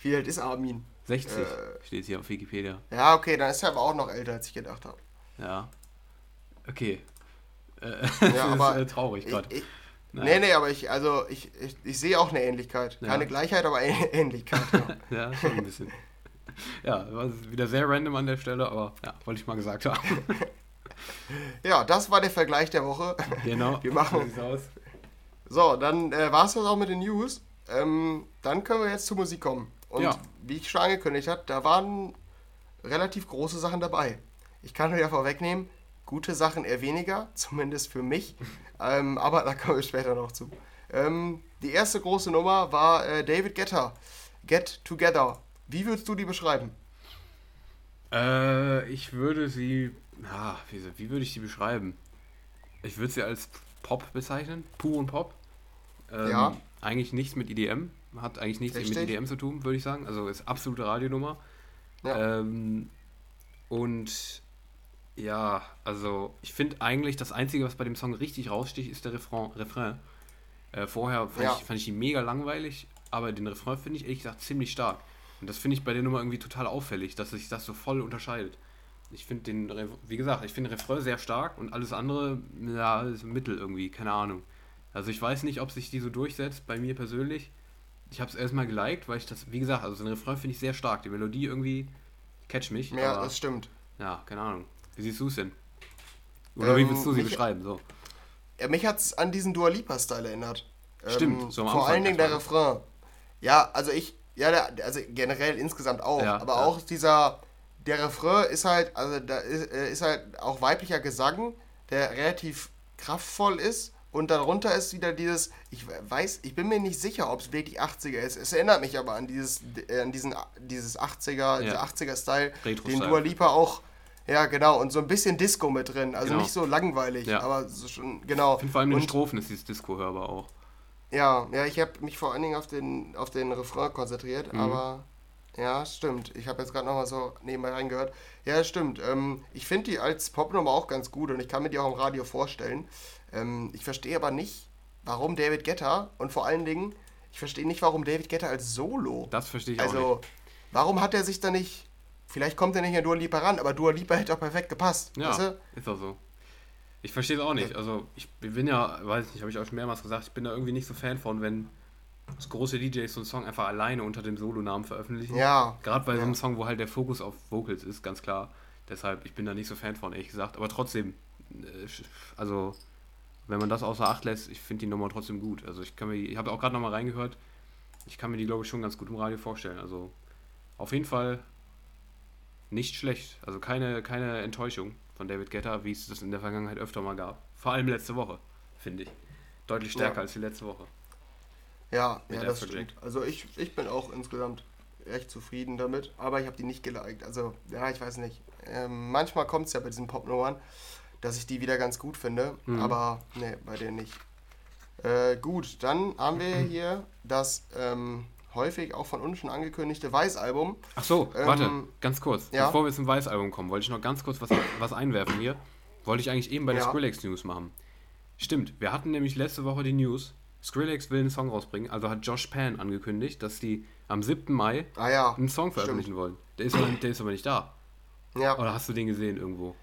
Wie alt ist Armin? 60 Äh. steht hier auf Wikipedia. Ja, okay, dann ist er aber auch noch älter, als ich gedacht habe. Ja. Okay. Äh, Ja, aber ist äh, traurig gerade. Nee, nee, aber ich, also ich, ich, ich sehe auch eine Ähnlichkeit. Ja. Keine Gleichheit, aber Ähn- Ähnlichkeit. Ja. Ja, schon ein bisschen. ja, war wieder sehr random an der Stelle, aber ja, wollte ich mal gesagt haben. ja, das war der Vergleich der Woche. genau. Wir machen- So sieht's aus. So, dann äh, war es das auch mit den News. Ähm, dann können wir jetzt zur Musik kommen. Und Ja. wie ich schon angekündigt habe, da waren relativ große Sachen dabei. Ich kann nur ja vorwegnehmen, gute Sachen eher weniger, zumindest für mich. ähm, aber da kommen wir später noch zu. Ähm, die erste große Nummer war äh, David Guetta, Get Together. Wie würdest du die beschreiben? Äh, ich würde sie. Ja, wie, wie würde ich sie beschreiben? Ich würde sie als Pop bezeichnen. puren Pop. Ähm, Ja. Eigentlich nichts mit EDM. Hat eigentlich nichts mit Richtig. EDM zu tun, würde ich sagen. Also ist absolute Radionummer. Ja. Ähm, und ja, also ich finde eigentlich das Einzige, was bei dem Song richtig raussticht, ist der Refrain. Refrain. Äh, vorher fand, Ja. ich, fand ich ihn mega langweilig, aber den Refrain finde ich ehrlich gesagt ziemlich stark. Und das finde ich bei der Nummer irgendwie total auffällig, dass sich das so voll unterscheidet. Ich finde den, wie gesagt, ich finde den Refrain sehr stark und alles andere, ja, ist mittel irgendwie, keine Ahnung. Also ich weiß nicht, ob sich die so durchsetzt, bei mir persönlich. Ich habe es erstmal geliked, weil ich das, wie gesagt, also den Refrain finde ich sehr stark. Die Melodie irgendwie catch mich. Ja, aber, das stimmt. ja, keine Ahnung. Wie siehst du es denn? Oder wie Ähm, willst du sie mich- beschreiben? So. Ja, mich hat es an diesen Dua Lipa-Style erinnert. Stimmt, so am Vor Anfang allen Dingen der erstmal. Refrain. Ja, also ich, ja, der, also generell insgesamt auch. Ja, aber ja. auch dieser, der Refrain ist halt, also da ist, äh, ist halt auch weiblicher Gesang, der relativ kraftvoll ist. Und darunter ist wieder dieses, ich weiß, ich bin mir nicht sicher, ob es wirklich 80er ist. Es erinnert mich aber an dieses, äh, an diesen, dieses 80er, dieser 80er-Style, den. Dua Lipa auch, ja genau, und so ein bisschen Disco mit drin. Also Genau. nicht so langweilig, Ja. aber so schon, genau. Ich finde vor allem in den Strophen ist dieses Disco hörbar auch. Ja, ja, ich habe mich vor allen Dingen auf den, auf den Refrain konzentriert, Mhm. aber ja, stimmt. Ich habe jetzt gerade nochmal so nebenbei reingehört. Ja, stimmt. Ähm, ich finde die als Popnummer auch ganz gut und ich kann mir die auch im Radio vorstellen. Ähm, ich verstehe aber nicht, warum David Guetta und vor allen Dingen, ich verstehe nicht, warum David Guetta als Solo. Das verstehe ich auch nicht. Also, warum hat er sich da nicht. Vielleicht kommt er nicht an Dua Lipa ran, aber Dua Lipa hätte auch perfekt gepasst. Ja, Weißt du? ist auch so. Ich verstehe es auch nicht. Also ich bin ja, weiß nicht, habe ich auch schon mehrmals gesagt, ich bin da irgendwie nicht so Fan von, wenn das große DJs so einen Song einfach alleine unter dem Solonamen veröffentlichen. Ja. Gerade bei so einem Ja. Song, wo halt der Fokus auf Vocals ist, ganz klar. Deshalb, ich bin da nicht so Fan von, ehrlich gesagt. Aber trotzdem, äh, also wenn man das außer Acht lässt, ich finde die Nummer trotzdem gut. Also ich kann mir, ich habe auch gerade nochmal reingehört, ich kann mir die, glaube ich, schon ganz gut im Radio vorstellen. Also auf jeden Fall nicht schlecht. Also keine, keine Enttäuschung von David Guetta, wie es das in der Vergangenheit öfter mal gab. Vor allem letzte Woche, finde ich. Deutlich stärker Ja. als die letzte Woche. Ja, ja das Afrojack. stimmt. Also ich, ich bin auch insgesamt recht zufrieden damit, aber ich habe die nicht geliked. Also, ja, ich weiß nicht. Ähm, manchmal kommt es ja bei diesen Popnummern, dass ich die wieder ganz gut finde, Mhm. aber nee, bei denen nicht. Äh, gut, dann haben wir hier das ähm, häufig auch von uns schon angekündigte Weiß-Album. Ach so, Ähm, warte, ganz kurz. ja? Bevor wir zum Weißalbum kommen, wollte ich noch ganz kurz was, was einwerfen hier. Wollte ich eigentlich eben bei der Ja. Skrillex News machen. Stimmt, wir hatten nämlich letzte Woche die News. Skrillex will einen Song rausbringen, also hat Josh Pan angekündigt, dass die am 7. Mai Ah ja, einen Song veröffentlichen wollen. Der ist, aber, der ist aber nicht da. ja. Oder hast du den gesehen irgendwo?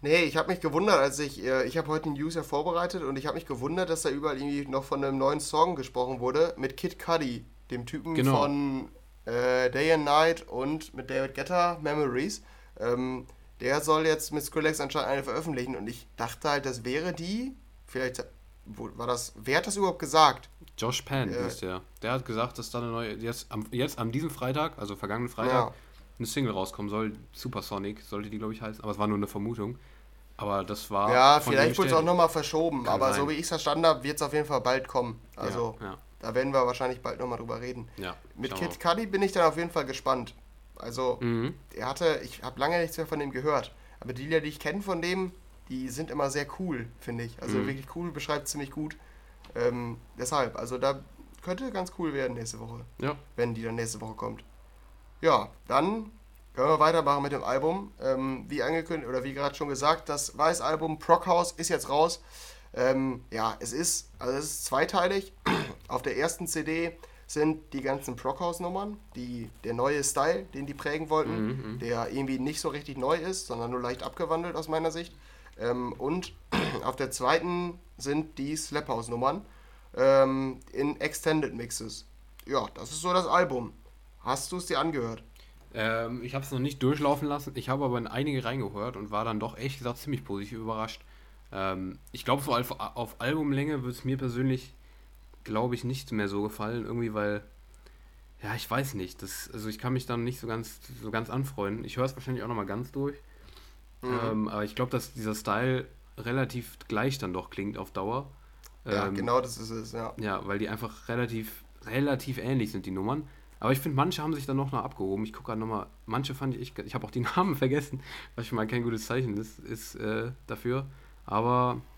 Nee, ich habe mich gewundert, als ich, äh, ich habe heute die News ja vorbereitet und ich habe mich gewundert, dass da überall irgendwie noch von einem neuen Song gesprochen wurde mit Kid Cudi, dem Typen Genau. von äh, Day and Night und mit David Guetta, Memories. Ähm, der soll jetzt mit Skrillex anscheinend eine veröffentlichen und ich dachte halt, das wäre die, vielleicht, wo, war das, wer hat das überhaupt gesagt? Josh Pan Ja. ist der. Der hat gesagt, dass da eine neue, jetzt am, jetzt an diesem Freitag, also vergangenen Freitag, Ja. eine Single rauskommen soll. Supersonic sollte die, glaube ich, heißen. Aber es war nur eine Vermutung. Aber das war. Ja, vielleicht wurde es auch nochmal verschoben, Kann aber sein. so wie ich es verstanden habe, wird es auf jeden Fall bald kommen. Also, Ja, da werden wir wahrscheinlich bald nochmal drüber reden. ja. Mit Kid Cudi bin ich dann auf jeden Fall gespannt. Also, mhm. er hatte, ich habe lange nichts mehr von dem gehört. Aber die Lieder, die ich kenne von dem, die sind immer sehr cool, finde ich. Also mhm. wirklich cool, beschreibt ziemlich gut. Ähm, deshalb, also da könnte ganz cool werden nächste Woche. Ja. Wenn die dann nächste Woche kommt. Ja, dann können wir weitermachen mit dem Album. Ähm, wie angekündigt oder wie gerade schon gesagt, das Weiß-Album Proc ist jetzt raus. Ähm, ja, es ist, also es ist zweiteilig. Auf der ersten CD sind die ganzen Proc-Nummern, die, der neue Style, den die prägen wollten, mhm, mhm. der irgendwie nicht so richtig neu ist, sondern nur leicht abgewandelt aus meiner Sicht. Ähm, und auf der zweiten sind die Slap House Nummern ähm, in Extended Mixes. Ja, das ist so das Album. Hast du es dir angehört? Ähm, ich habe es noch nicht durchlaufen lassen. Ich habe aber in einige reingehört und war dann doch ehrlich gesagt ziemlich positiv überrascht. Ähm, ich glaube, so auf, auf Albumlänge wird es mir persönlich, glaube ich, nicht mehr so gefallen. Irgendwie, weil, ja, ich weiß nicht. Das, also ich kann mich dann nicht so ganz, so ganz anfreunden. Ich höre es wahrscheinlich auch nochmal ganz durch. Mhm. Ähm, aber ich glaube, dass dieser Style relativ gleich dann doch klingt auf Dauer. Ja, ähm, genau das ist es, ja. Ja, weil die einfach relativ, relativ ähnlich sind, die Nummern. Aber ich finde, manche haben sich dann noch, noch abgehoben. Ich gucke gerade nochmal, manche fand ich, ich habe auch die Namen vergessen, was schon mal kein gutes Zeichen ist, ist äh, dafür. Aber ich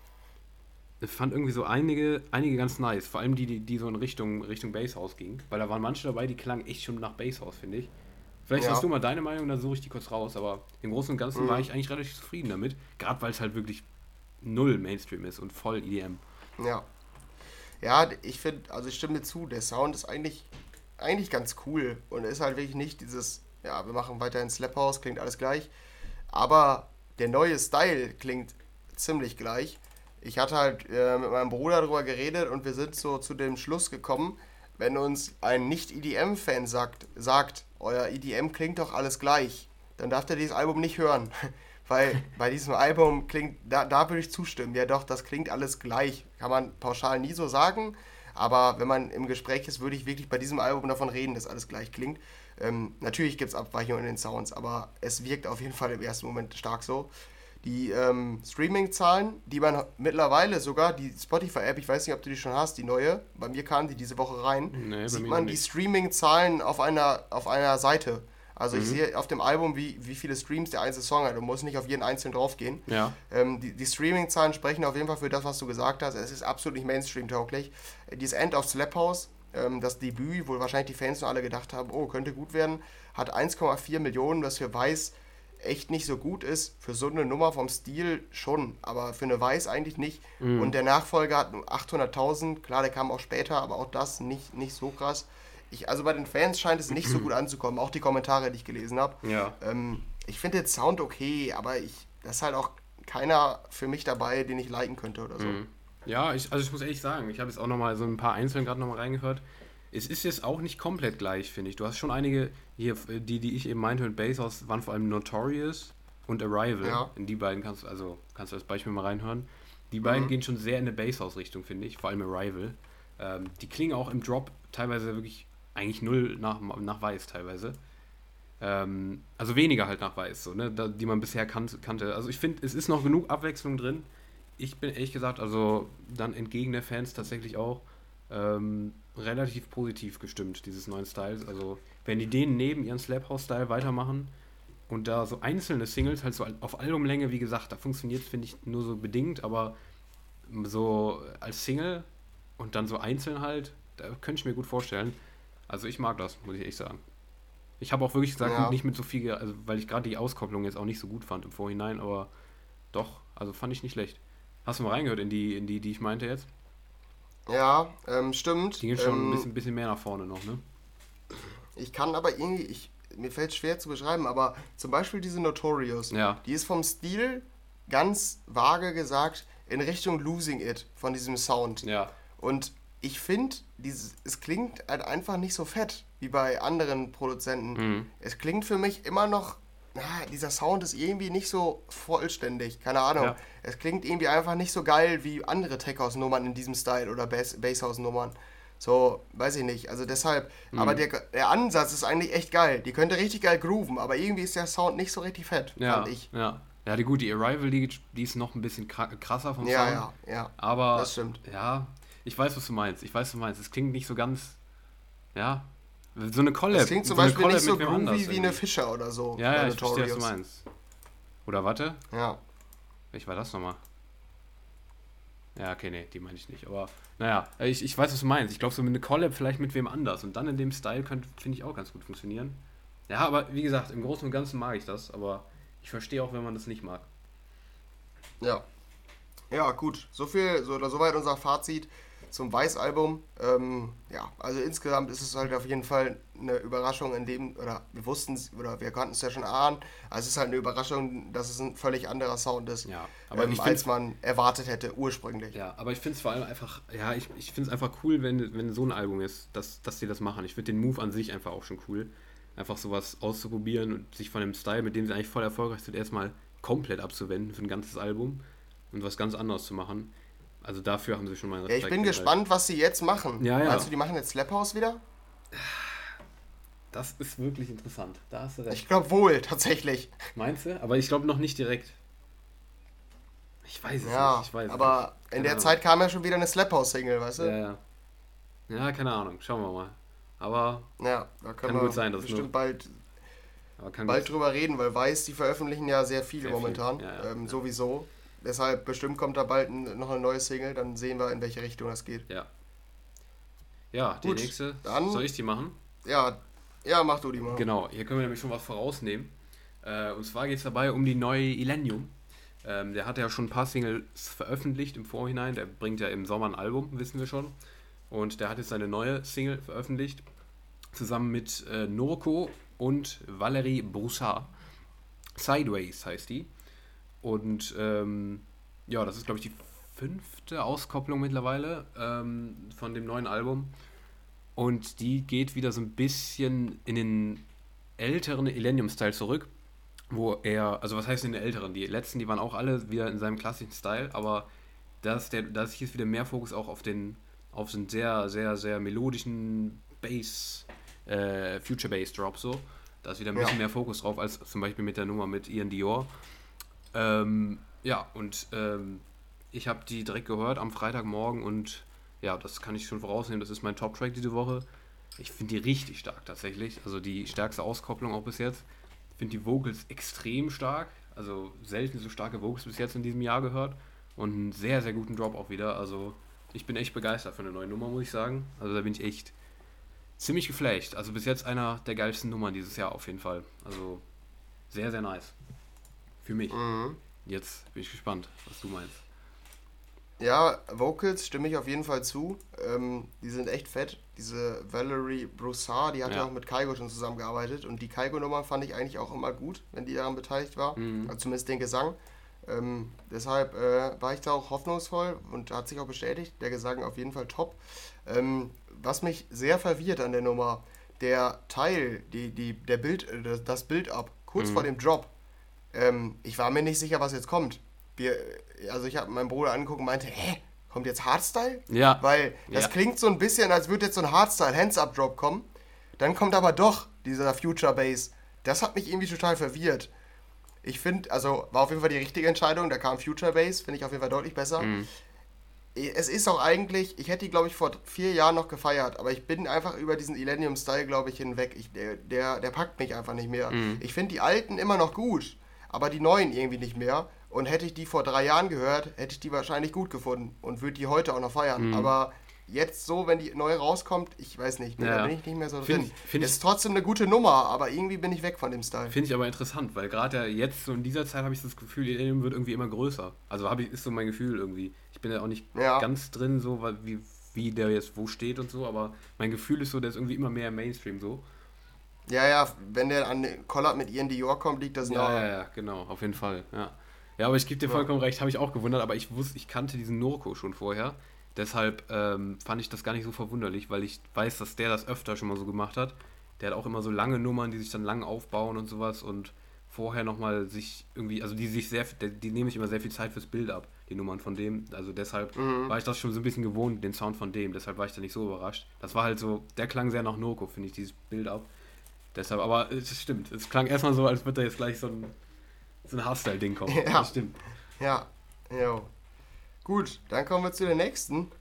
fand irgendwie so einige, einige ganz nice. Vor allem die, die, die so in Richtung, Richtung Basshouse gingen. Weil da waren manche dabei, die klangen echt schon nach Basshouse, finde ich. Vielleicht ja. hast du mal deine Meinung, dann suche ich die kurz raus. Aber im Großen und Ganzen mhm. war ich eigentlich relativ zufrieden damit. Gerade weil es halt wirklich null Mainstream ist und voll EDM. Ja. Ja, ich finde, also ich stimme dir zu, der Sound ist eigentlich, eigentlich ganz cool und ist halt wirklich nicht dieses, ja, wir machen weiterhin Slap House, klingt alles gleich. Aber der neue Style klingt ziemlich gleich. Ich hatte halt äh, mit meinem Bruder darüber geredet und wir sind so zu dem Schluss gekommen, wenn uns ein Nicht-EDM-Fan sagt, sagt, euer EDM klingt doch alles gleich, dann darf der dieses Album nicht hören. Weil bei diesem Album klingt, da, da würde ich zustimmen, ja doch, das klingt alles gleich. Kann man pauschal nie so sagen, aber wenn man im Gespräch ist, würde ich wirklich bei diesem Album davon reden, dass alles gleich klingt. Ähm, natürlich gibt es Abweichungen in den Sounds, aber es wirkt auf jeden Fall im ersten Moment stark so. Die ähm, Streaming-Zahlen, die man mittlerweile sogar, die Spotify-App, ich weiß nicht, ob du die schon hast, die neue, bei mir kam die diese Woche rein, nee, sieht man die Streaming-Zahlen auf einer, auf einer Seite. Also mhm. ich sehe auf dem Album, wie, wie viele Streams der einzelne Song hat. Du musst nicht auf jeden einzelnen draufgehen. Ja. Ähm, die die Streaming-Zahlen sprechen auf jeden Fall für das, was du gesagt hast. Es ist absolut nicht Mainstream-tauglich. Dieses End of Slap House, ähm, das Debüt, wo wahrscheinlich die Fans nur alle gedacht haben, oh, könnte gut werden, hat 1,4 Millionen, was für Weiß echt nicht so gut ist. Für so eine Nummer vom Stil schon, aber für eine Weiß eigentlich nicht. Mhm. Und der Nachfolger hat 800.000, klar, der kam auch später, aber auch das nicht, nicht so krass. Ich, also bei den Fans scheint es nicht so gut anzukommen, auch die Kommentare, die ich gelesen habe. Ja. Ähm, ich finde den Sound okay, aber ich, das ist halt auch keiner für mich dabei, den ich liken könnte oder so. Mhm. Ja, ich, also ich muss ehrlich sagen, ich habe jetzt auch nochmal so ein paar Einzelne gerade nochmal reingehört. Es ist jetzt auch nicht komplett gleich, finde ich. Du hast schon einige, hier, die, die ich eben meinte mit Bass waren vor allem Notorious und Arrival. Ja. In die beiden kannst du, also kannst du als Beispiel mal reinhören. Die beiden mhm. gehen schon sehr in eine Basshouse-Richtung, finde ich, vor allem Arrival. Ähm, die klingen auch im Drop teilweise wirklich eigentlich null nach, nach Weiß teilweise. Ähm, also weniger halt nach Weiß, so, ne, da, die man bisher kan kannte. Also ich finde, es ist noch genug Abwechslung drin. Ich bin ehrlich gesagt, also dann entgegen der Fans tatsächlich auch ähm, relativ positiv gestimmt, dieses neuen Styles. Also, wenn die den neben ihren Slap House Style weitermachen und da so einzelne Singles, halt so auf Albumlänge, wie gesagt, da funktioniert, finde ich, nur so bedingt, aber so als Single und dann so einzeln halt, da könnte ich mir gut vorstellen. Also, ich mag das, muss ich echt sagen. Ich habe auch wirklich gesagt, ja. nicht mit so viel, also, weil ich gerade die Auskopplung jetzt auch nicht so gut fand im Vorhinein, aber doch, also fand ich nicht schlecht. Hast du mal reingehört in die, in die, die ich meinte jetzt? Ja, ähm, stimmt. Die gehen schon ähm, ein bisschen, bisschen mehr nach vorne noch, ne? Ich kann aber irgendwie, ich, mir fällt es schwer zu beschreiben, aber zum Beispiel diese Notorious, ja. die ist vom Stil ganz vage gesagt in Richtung Losing It von diesem Sound. Ja. Und ich finde, es klingt halt einfach nicht so fett wie bei anderen Produzenten. Mhm. Es klingt für mich immer noch na, dieser Sound ist irgendwie nicht so vollständig. Keine Ahnung. Ja. Es klingt irgendwie einfach nicht so geil wie andere Tech-House-Nummern in diesem Style oder Bass-House-Nummern. So, weiß ich nicht. Also deshalb, mhm. aber der, der Ansatz ist eigentlich echt geil. Die könnte richtig geil grooven, aber irgendwie ist der Sound nicht so richtig fett, ja, fand ich. Ja. Ja, die gut, die Arrival, die, die ist noch ein bisschen krasser vom ja, Sound. Ja, ja, Aber, das stimmt. Ja, ich weiß, was du meinst. Ich weiß, was du meinst. Es klingt nicht so ganz, ja, So eine Collab. Das klingt zum so Beispiel nicht so wem anders groovy wie eine. Fischer oder so. Ja, ja, ich verstehe, was du meinst. Oder warte, Ja. welch war das nochmal? Ja, okay, nee, die meine ich nicht. Aber naja, ich, ich weiß, was du meinst. Ich glaube, so eine Collab vielleicht mit wem anders. Und dann in dem Style könnte, finde ich, auch ganz gut funktionieren. Ja, aber wie gesagt, im Großen und Ganzen mag ich das. Aber ich verstehe auch, wenn man das nicht mag. Ja. Ja, gut. So viel, so oder soweit unser Fazit zum Weiß-Album. Ähm, ja, also insgesamt ist es halt auf jeden Fall eine Überraschung, in dem, oder wir wussten es, oder wir konnten es ja schon ahnen, also es ist halt eine Überraschung, dass es ein völlig anderer Sound ist, Ja, aber ähm, als man erwartet hätte ursprünglich. ja, aber ich finde es vor allem einfach, ja, ich, ich finde es einfach cool, wenn, wenn so ein Album ist, dass, dass die das machen. Ich finde den Move an sich einfach auch schon cool. Einfach sowas auszuprobieren und sich von dem Style, mit dem sie eigentlich voll erfolgreich sind, erstmal komplett abzuwenden für ein ganzes Album und was ganz anderes zu machen. Also dafür haben sie schon mal Ja, ich bin gespannt, was sie jetzt machen. Ja, ja. Meinst du, die machen jetzt Slap House wieder? Das ist wirklich interessant. Da hast du recht. Ich glaube wohl, tatsächlich. Meinst du? Aber ich glaube noch nicht direkt. Ich weiß es Ja, nicht. Ich weiß es aber nicht. in der Ahnung. Zeit kam ja schon wieder eine Slap House Single, weißt du? Ja, ja. Ja, keine Ahnung. Schauen wir mal. Aber, Ja, da können Kann wir gut sein, dass bestimmt nur- bald, aber kann bald drüber reden, weil Weiß, die veröffentlichen ja sehr viele Sehr viel, momentan. ja, ja, ähm, ja. Sowieso. Deshalb bestimmt kommt da bald noch eine neue Single, dann sehen wir, in welche Richtung das geht. Ja. Ja, die Gut, nächste. dann- Soll ich die machen? Ja, ja, mach du die mal. Genau, hier können wir nämlich schon was vorausnehmen. Äh, und zwar geht es dabei um die neue Illenium. Ähm, der hat ja schon ein paar Singles veröffentlicht im Vorhinein. Der bringt ja im Sommer ein Album, wissen wir schon. Und der hat jetzt seine neue Single veröffentlicht. Zusammen mit äh, Norco und Valerie Broussard. Sideways heißt die. Und ähm, ja, das ist, glaube ich, die fünfte Auskopplung mittlerweile ähm, von dem neuen Album. Und die geht wieder so ein bisschen in den älteren Illenium-Style zurück, wo er, also was heißt in den älteren? Die letzten, die waren auch alle wieder in seinem klassischen Style, aber da ist, der, da ist jetzt wieder mehr Fokus auch auf den, auf den sehr, sehr, sehr melodischen Bass, äh, Future Bass Drop so. Da ist wieder ein Ja. bisschen mehr Fokus drauf, als zum Beispiel mit der Nummer mit Ian Dior. Ähm, ja, und ähm, ich habe die direkt gehört am Freitagmorgen und ja, das kann ich schon vorausnehmen. Das ist mein Top-Track diese Woche. Ich finde die richtig stark tatsächlich. Also die stärkste Auskopplung auch bis jetzt. Ich finde die Vocals extrem stark. Also selten so starke Vocals bis jetzt in diesem Jahr gehört. Und einen sehr, sehr guten Drop auch wieder. Also ich bin echt begeistert von der neuen Nummer, muss ich sagen. Also da bin ich echt ziemlich geflasht. Also bis jetzt einer der geilsten Nummern dieses Jahr auf jeden Fall. Also sehr, sehr nice. Für mich. Mhm. Jetzt bin ich gespannt, was du meinst. Ja, Vocals stimme ich auf jeden Fall zu. Ähm, die sind echt fett. Diese Valerie Broussard, die hat ja. Ja. auch mit Kaigo schon zusammengearbeitet. Und die Kaigo-Nummer fand ich eigentlich auch immer gut, wenn die daran beteiligt war. Mhm. Also zumindest den Gesang. Ähm, deshalb äh, war ich da auch hoffnungsvoll und hat sich auch bestätigt. Der Gesang auf jeden Fall top. Ähm, was mich sehr verwirrt an der Nummer, der Teil, die, die, der Bild, das- das Bild ab, kurz Mhm. vor dem Drop, ähm, ich war mir nicht sicher, was jetzt kommt. Wir, also ich habe meinen Bruder angeguckt und meinte, hä, kommt jetzt Hardstyle? Ja. Weil das Ja. klingt so ein bisschen, als würde jetzt so ein Hardstyle Hands-Up-Drop kommen. Dann kommt aber doch dieser Future Bass. Das hat mich irgendwie total verwirrt. Ich finde, also war auf jeden Fall die richtige Entscheidung. Da kam Future Bass, finde ich auf jeden Fall deutlich besser. Mhm. Es ist auch eigentlich, ich hätte die, glaube ich, vor vier Jahren noch gefeiert, aber ich bin einfach über diesen Illenium-Style, glaube ich, hinweg. Ich, der, der, der packt mich einfach nicht mehr. Mhm. Ich finde die alten immer noch gut, aber die neuen irgendwie nicht mehr. Und hätte ich die vor drei Jahren gehört, hätte ich die wahrscheinlich gut gefunden und würde die heute auch noch feiern. Mhm. Aber jetzt so, wenn die neu rauskommt, ich weiß nicht, Ja. da bin ich nicht mehr so Find drin. find ist trotzdem eine gute Nummer, aber irgendwie bin ich weg von dem Style. Finde ich aber interessant, weil gerade jetzt so in dieser Zeit habe ich das Gefühl, Illenium wird irgendwie immer größer. Also habe ich, ist so mein Gefühl irgendwie. Ich bin ja auch nicht Ja. ganz drin, so weil- wie, wie der jetzt wo steht und so, aber mein Gefühl ist so, der ist irgendwie immer mehr Mainstream so. Ja, ja, wenn der an Collab mit Ian Dior kommt, liegt das Ja, nahe. ja, ja, genau, auf jeden Fall. Ja, ja aber ich gebe dir Ja. vollkommen recht, habe ich auch gewundert, aber ich wusste, ich kannte diesen Norco schon vorher. Deshalb ähm, fand ich das gar nicht so verwunderlich, weil ich weiß, dass der das öfter schon mal so gemacht hat. Der hat auch immer so lange Nummern, die sich dann lang aufbauen und sowas und vorher nochmal sich irgendwie, also die sich sehr, die, die nehme ich immer sehr viel Zeit fürs Bild ab, die Nummern von dem. Also deshalb Mhm. war ich das schon so ein bisschen gewohnt, den Sound von dem. Deshalb war ich da nicht so überrascht. Das war halt so, der klang sehr nach Norco, finde ich, dieses Bild ab. Deshalb, aber es stimmt. Es klang erstmal so, als würde da jetzt gleich so ein, so ein Hardstyle-Ding kommen. Ja. Das stimmt. Ja, jo. Gut, dann kommen wir zu der nächsten,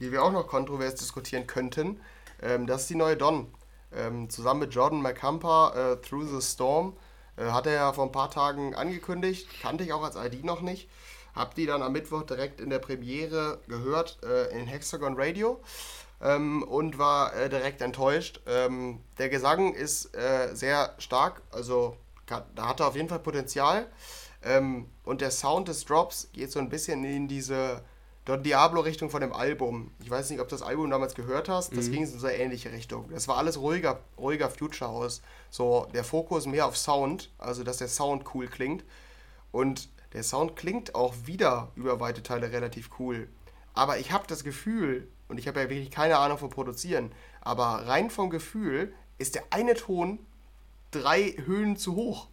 die wir auch noch kontrovers diskutieren könnten. Ähm, das ist die neue Don. Ähm, zusammen mit Jordan McCampa, äh, Through the Storm, äh, hat er ja vor ein paar Tagen angekündigt. Kannte ich auch als ID noch nicht. Hab die dann am Mittwoch direkt in der Premiere gehört äh, in Hexagon Radio ähm, und war äh, direkt enttäuscht. Ähm, der Gesang ist äh, sehr stark, also da hat er auf jeden Fall Potenzial. Ähm, und der Sound des Drops geht so ein bisschen in diese Don Diablo-Richtung von dem Album. Ich weiß nicht, ob du das Album damals gehört hast. Das mhm. ging in so eine ähnliche Richtung. Das war alles ruhiger, ruhiger Future House. So der Fokus mehr auf Sound, also dass der Sound cool klingt. Und der Sound klingt auch wieder über weite Teile relativ cool. Aber ich habe das Gefühl, und ich habe ja wirklich keine Ahnung von Produzieren, aber rein vom Gefühl ist der eine Ton drei Höhen zu hoch.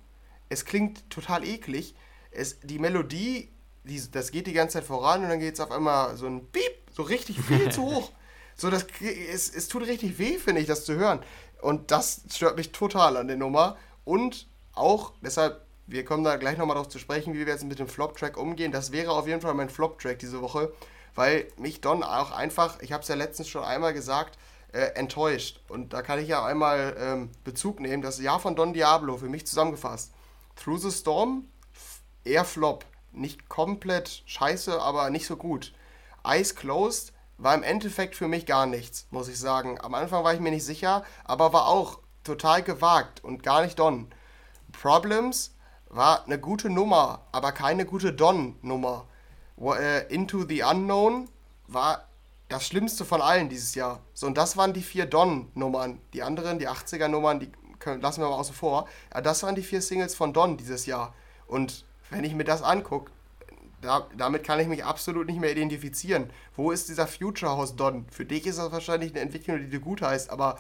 Es klingt total eklig. Es, die Melodie, die, das geht die ganze Zeit voran und dann geht es auf einmal so ein Piep, so richtig viel zu hoch. So, das, es, es tut richtig weh, finde ich, das zu hören. Und das stört mich total an der Nummer. Und auch, deshalb, wir kommen da gleich nochmal darauf zu sprechen, wie wir jetzt mit dem Flop-Track umgehen. Das wäre auf jeden Fall mein Flop-Track diese Woche, weil mich Don auch einfach, ich habe es ja letztens schon einmal gesagt, äh, enttäuscht. Und da kann ich ja einmal ähm, Bezug nehmen. Das Jahr von Don Diablo, für mich zusammengefasst. Through the Storm, eher Flop. Nicht komplett scheiße, aber nicht so gut. Eyes Closed war im Endeffekt für mich gar nichts, muss ich sagen. Am Anfang war ich mir nicht sicher, aber war auch total gewagt und gar nicht Don. Problems war eine gute Nummer, aber keine gute Don-Nummer. Äh, Into the Unknown war das Schlimmste von allen dieses Jahr. So, und das waren die vier Don-Nummern. Die anderen, die 80er-Nummern, die können, lassen wir mal außen vor. Aber das waren die vier Singles von Don dieses Jahr. Und wenn ich mir das angucke, da, damit kann ich mich absolut nicht mehr identifizieren. Wo ist dieser Future House Don? Für dich ist das wahrscheinlich eine Entwicklung, die dir gut heißt, aber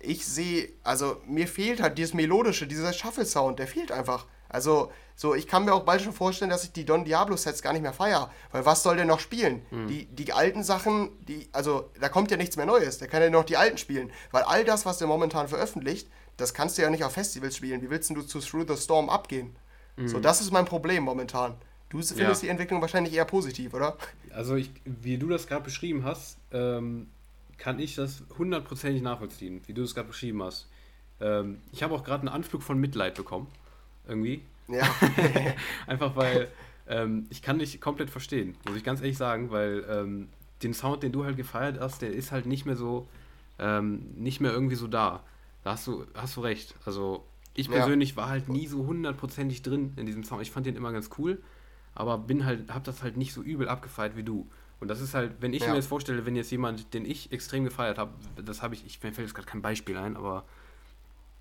ich sehe, also mir fehlt halt dieses Melodische, dieser Shuffle-Sound, der fehlt einfach. Also, so, ich kann mir auch bald schon vorstellen, dass ich die Don Diablo-Sets gar nicht mehr feiere. Weil was soll der noch spielen? Mhm. Die, die alten Sachen, die, also, da kommt ja nichts mehr Neues. Der kann ja noch die alten spielen. Weil all das, was der momentan veröffentlicht, das kannst du ja nicht auf Festivals spielen. Wie willst du zu Through the Storm abgehen? Mhm. So, das ist mein Problem momentan. Du findest ja. die Entwicklung wahrscheinlich eher positiv, oder? Also, ich, wie du das gerade beschrieben hast, ähm, kann ich das hundertprozentig nachvollziehen, wie du es gerade beschrieben hast. Ähm, ich habe auch gerade einen Anflug von Mitleid bekommen irgendwie. Ja. Einfach weil ähm, ich kann dich komplett verstehen, muss ich ganz ehrlich sagen, weil ähm, den Sound, den du halt gefeiert hast, der ist halt nicht mehr so, ähm, nicht mehr irgendwie so da. Da hast du, hast du recht. Also ich persönlich ja. war halt nie so hundertprozentig drin in diesem Sound. Ich fand den immer ganz cool, aber bin halt, hab das halt nicht so übel abgefeiert wie du. Und das ist halt, wenn ich ja. mir jetzt vorstelle, wenn jetzt jemand, den ich extrem gefeiert habe, das habe ich, ich mir fällt jetzt gerade kein Beispiel ein, aber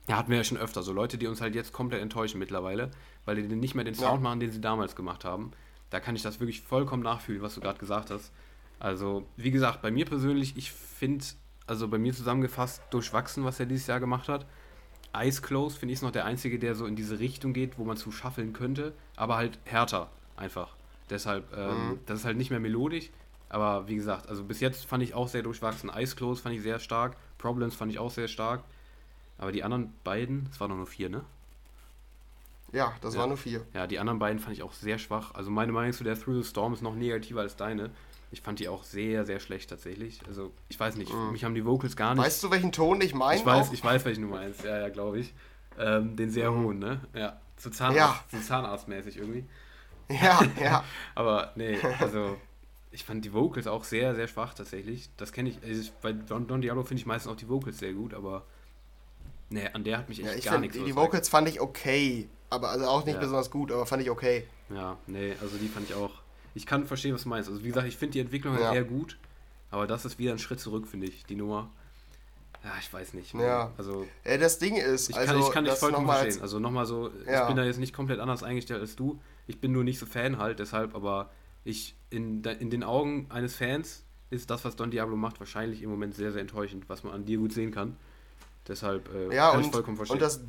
ja, hatten wir ja schon öfter. So Leute, die uns halt jetzt komplett enttäuschen mittlerweile, weil die nicht mehr den Sound ja. machen, den sie damals gemacht haben. Da kann ich das wirklich vollkommen nachfühlen, was du gerade gesagt hast. Also, wie gesagt, bei mir persönlich, ich finde, also bei mir zusammengefasst, durchwachsen, was er dieses Jahr gemacht hat. Eyes Closed finde ich noch der einzige, der so in diese Richtung geht, wo man zu schaffeln könnte, aber halt härter einfach. Deshalb, ähm, mhm. das ist halt nicht mehr melodisch, aber wie gesagt, also bis jetzt fand ich auch sehr durchwachsen. Eyes Closed fand ich sehr stark, Problems fand ich auch sehr stark. Aber die anderen beiden, es waren nur vier, ne? Ja, das ja. waren nur vier. Ja, die anderen beiden fand ich auch sehr schwach. Also meine Meinung zu der Through the Storm ist noch negativer als deine. Ich fand die auch sehr, sehr schlecht tatsächlich. Also ich weiß nicht, mhm. mich haben die Vocals gar nicht. Weißt du, welchen Ton ich meine? Ich weiß, ich weiß, welchen du meinst. Ja, ja, glaube ich. Ähm, den sehr mhm. hohen, ne? Ja, so, Zahnarzt, ja. so Zahnarztmäßig irgendwie. Ja, ja. Aber nee, also ich fand die Vocals auch sehr, sehr schwach tatsächlich. Das kenne ich, also bei Don, Don Diablo finde ich meistens auch die Vocals sehr gut, aber Nee, an der hat mich echt ja, gar find, nichts Die Vocals fand ich okay, aber also auch nicht ja. besonders gut, aber fand ich okay. Ja, nee, also die fand ich auch. Ich kann verstehen, was du meinst. Also wie gesagt, ich finde die Entwicklung halt ja. eher gut, aber das ist wieder ein Schritt zurück, finde ich, die Nummer. Ja, ich weiß nicht. Ja. Also, ja, das Ding ist, ich kann, also, ich kann dich vollkommen verstehen. Also nochmal so, ja. ich bin da jetzt nicht komplett anders eingestellt als du. Ich bin nur nicht so Fan halt, deshalb, aber ich, in, in den Augen eines Fans ist das, was Don Diablo macht, wahrscheinlich im Moment sehr, sehr enttäuschend, was man an dir gut sehen kann. Deshalb äh, ja, kann und, ich vollkommen verstehen. Und das,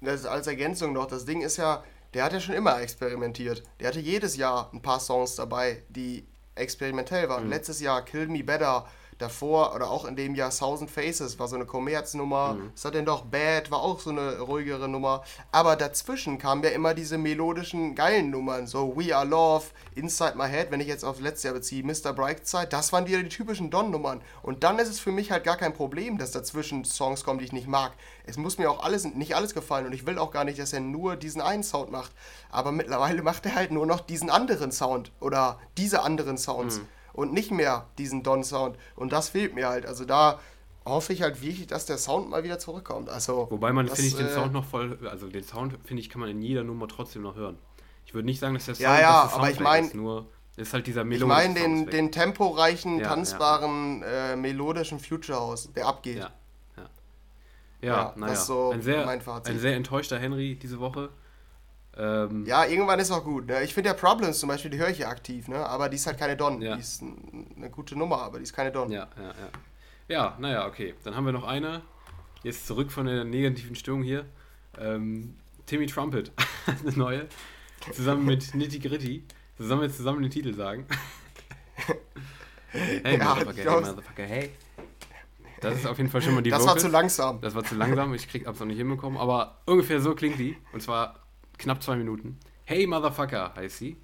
das als Ergänzung noch, das Ding ist ja, der hat ja schon immer experimentiert. Der hatte jedes Jahr ein paar Songs dabei, die experimentell waren. Mhm. Letztes Jahr Kill Me Better, davor oder auch in dem Jahr Thousand Faces war so eine Kommerznummer. Mhm. Was hat denn doch Bad war auch so eine ruhigere Nummer. Aber dazwischen kamen ja immer diese melodischen geilen Nummern, so We Are Love, Inside My Head, wenn ich jetzt auf letztes Jahr beziehe, Mr. Brightside, das waren wieder die typischen Don-Nummern. Und dann ist es für mich halt gar kein Problem, dass dazwischen Songs kommen, die ich nicht mag. Es muss mir auch alles, nicht alles gefallen und ich will auch gar nicht, dass er nur diesen einen Sound macht. Aber mittlerweile macht er halt nur noch diesen anderen Sound oder diese anderen Sounds. Mhm und nicht mehr diesen Don-Sound. Und das fehlt mir halt. Also da hoffe ich halt wirklich, dass der Sound mal wieder zurückkommt. Also, Wobei man, finde ich, den äh, Sound noch voll, also den Sound, finde ich, kann man in jeder Nummer trotzdem noch hören. Ich würde nicht sagen, dass der Sound, ja, ja, aber ich meine, nur ist halt dieser melodische Ich meine den, den temporeichen, ja, tanzbaren, ja. Äh, melodischen Future House, der abgeht. Ja, ja. Ja, ja naja. So ein, sehr, ein sehr enttäuschter Henry diese Woche. Ähm, ja, irgendwann ist auch gut. Ne? Ich finde ja Problems zum Beispiel, die höre ich ja aktiv, ne? aber die ist halt keine Don. Ja. Die ist eine gute Nummer, aber die ist keine Don. Ja, ja, ja. Ja, naja, okay. Dann haben wir noch eine. Jetzt zurück von der negativen Stimmung hier. Ähm, Timmy Trumpet, eine neue. Zusammen mit Nitty Gritty. Sollen wir jetzt zusammen den Titel sagen? hey, ja, Motherfucker, hey, Motherfucker, hey. Das ist auf jeden Fall schon mal die Das Vocals. war zu langsam. Das war zu langsam. Ich krieg, hab's noch nicht hinbekommen. Aber ungefähr so klingt die. Und zwar knapp zwei Minuten. Hey Motherfucker heißt sie.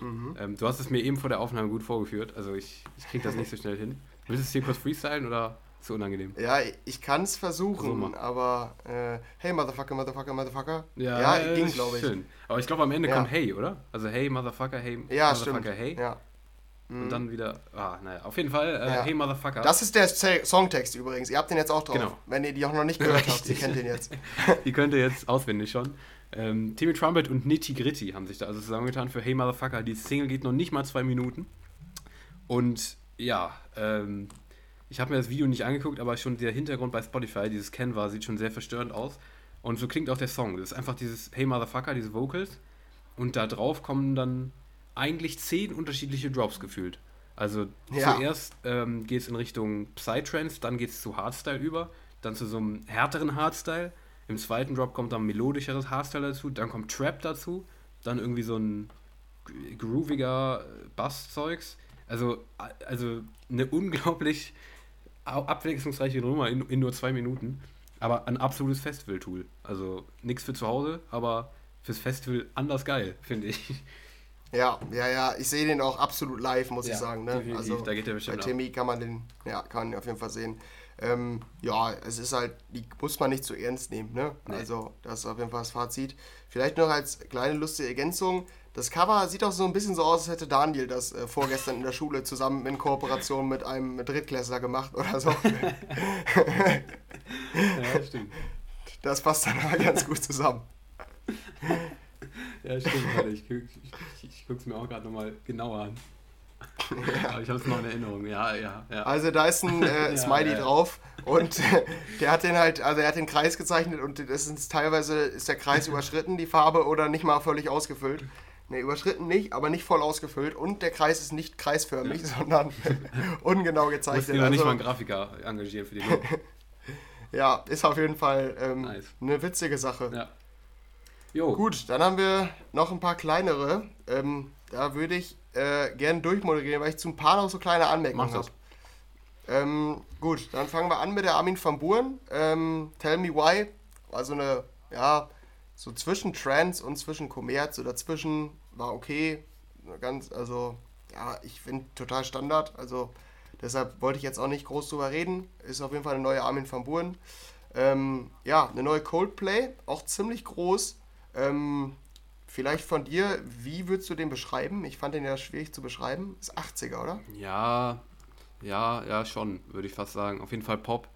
Mhm. Ähm, du hast es mir eben vor der Aufnahme gut vorgeführt, also ich, ich krieg das nicht so schnell hin. Willst du es hier kurz freestylen oder ist es unangenehm? Ja, ich kann es versuchen, so, aber äh, hey Motherfucker, Motherfucker, Motherfucker. Ja, ja äh, ging, glaube ich. Schön. Aber ich glaube am Ende ja. kommt hey, oder? Also hey Motherfucker, hey ja, Motherfucker, stimmt. hey. Ja. Und mhm. dann wieder, ah, naja, auf jeden Fall, äh, ja. hey Motherfucker. Das ist der Songtext übrigens. Ihr habt den jetzt auch drauf. Genau. Wenn ihr die auch noch nicht gehört habt, ihr kennt den jetzt. die könnt ihr jetzt auswendig schon. Ähm, Timmy Trumpet und Nitty Gritty haben sich da also zusammengetan für Hey Motherfucker. Die Single geht noch nicht mal zwei Minuten. Und ja, ähm, ich habe mir das Video nicht angeguckt, aber schon der Hintergrund bei Spotify, dieses Canva, sieht schon sehr verstörend aus. Und so klingt auch der Song. Das ist einfach dieses Hey Motherfucker, diese Vocals. Und da drauf kommen dann eigentlich zehn unterschiedliche Drops gefühlt. Also ja. zuerst ähm, geht es in Richtung Psytrance, dann geht es zu Hardstyle über, dann zu so einem härteren Hardstyle. Im zweiten Drop kommt dann melodischeres Hardstyle dazu, dann kommt Trap dazu, dann irgendwie so ein grooviger Basszeugs. Also, also eine unglaublich abwechslungsreiche Nummer in, in nur zwei Minuten. Aber ein absolutes Festival-Tool. Also nichts für zu Hause, aber fürs Festival anders geil, finde ich. Ja, ja, ja, ich sehe den auch absolut live, muss ja, ich sagen. Ne? Also da geht der bestimmt bei Timmy kann man den, ja, kann man auf jeden Fall sehen. Ähm, ja, es ist halt, die muss man nicht zu ernst nehmen, ne? Nee. Also, das ist auf jeden Fall das Fazit. Vielleicht noch als kleine lustige Ergänzung. Das Cover sieht auch so ein bisschen so aus, als hätte Daniel das äh, vorgestern in der Schule zusammen in Kooperation mit einem Drittklässler gemacht oder so. ja, stimmt. Das passt dann mal ganz gut zusammen. Ja, stimmt, warte, ich, ich, ich, ich gucke es mir auch gerade nochmal genauer an. Ja. Ich habe es noch in Erinnerung, ja, ja, ja. Also da ist ein äh, Smiley ja, drauf und der hat den halt, also er hat den Kreis gezeichnet und das ist teilweise ist der Kreis überschritten, die Farbe, oder nicht mal völlig ausgefüllt. Ne, überschritten nicht, aber nicht voll ausgefüllt und der Kreis ist nicht kreisförmig, sondern ungenau gezeichnet. Ich also, nicht mal einen Grafiker engagieren für die Look. ja, ist auf jeden Fall ähm, nice. eine witzige Sache. Ja. Jo. Gut, dann haben wir noch ein paar kleinere. Ähm, da würde ich äh, gerne durchmoderieren, weil ich zu ein paar noch so kleine Anmerkungen habe. Ähm, gut, dann fangen wir an mit der Armin van Buren. Ähm, Tell Me Why. Also eine, ja, so zwischen Trans und zwischen Kommerz, so dazwischen war okay. Ganz, also, ja, ich finde total Standard. Also, deshalb wollte ich jetzt auch nicht groß drüber reden. Ist auf jeden Fall eine neue Armin van Buren. Ähm, ja, eine neue Coldplay, auch ziemlich groß. Ähm, vielleicht von dir, wie würdest du den beschreiben? Ich fand den ja schwierig zu beschreiben. Ist 80er, oder? Ja, ja, ja, schon, würde ich fast sagen. Auf jeden Fall Pop.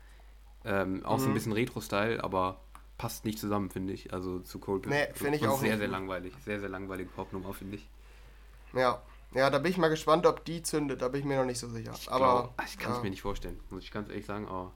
Ähm, auch mhm. so ein mhm. bisschen Retro-Style, aber passt nicht zusammen, finde ich. Also zu Coldplay. Nee, finde ich auch. Sehr, nicht. sehr langweilig. Sehr, sehr langweilige Popnummer, finde ich. Ja. Ja, da bin ich mal gespannt, ob die zündet. Da bin ich mir noch nicht so sicher. Ich aber glaub, ich kann es ja. mir nicht vorstellen, muss ich ganz ehrlich sagen. Aber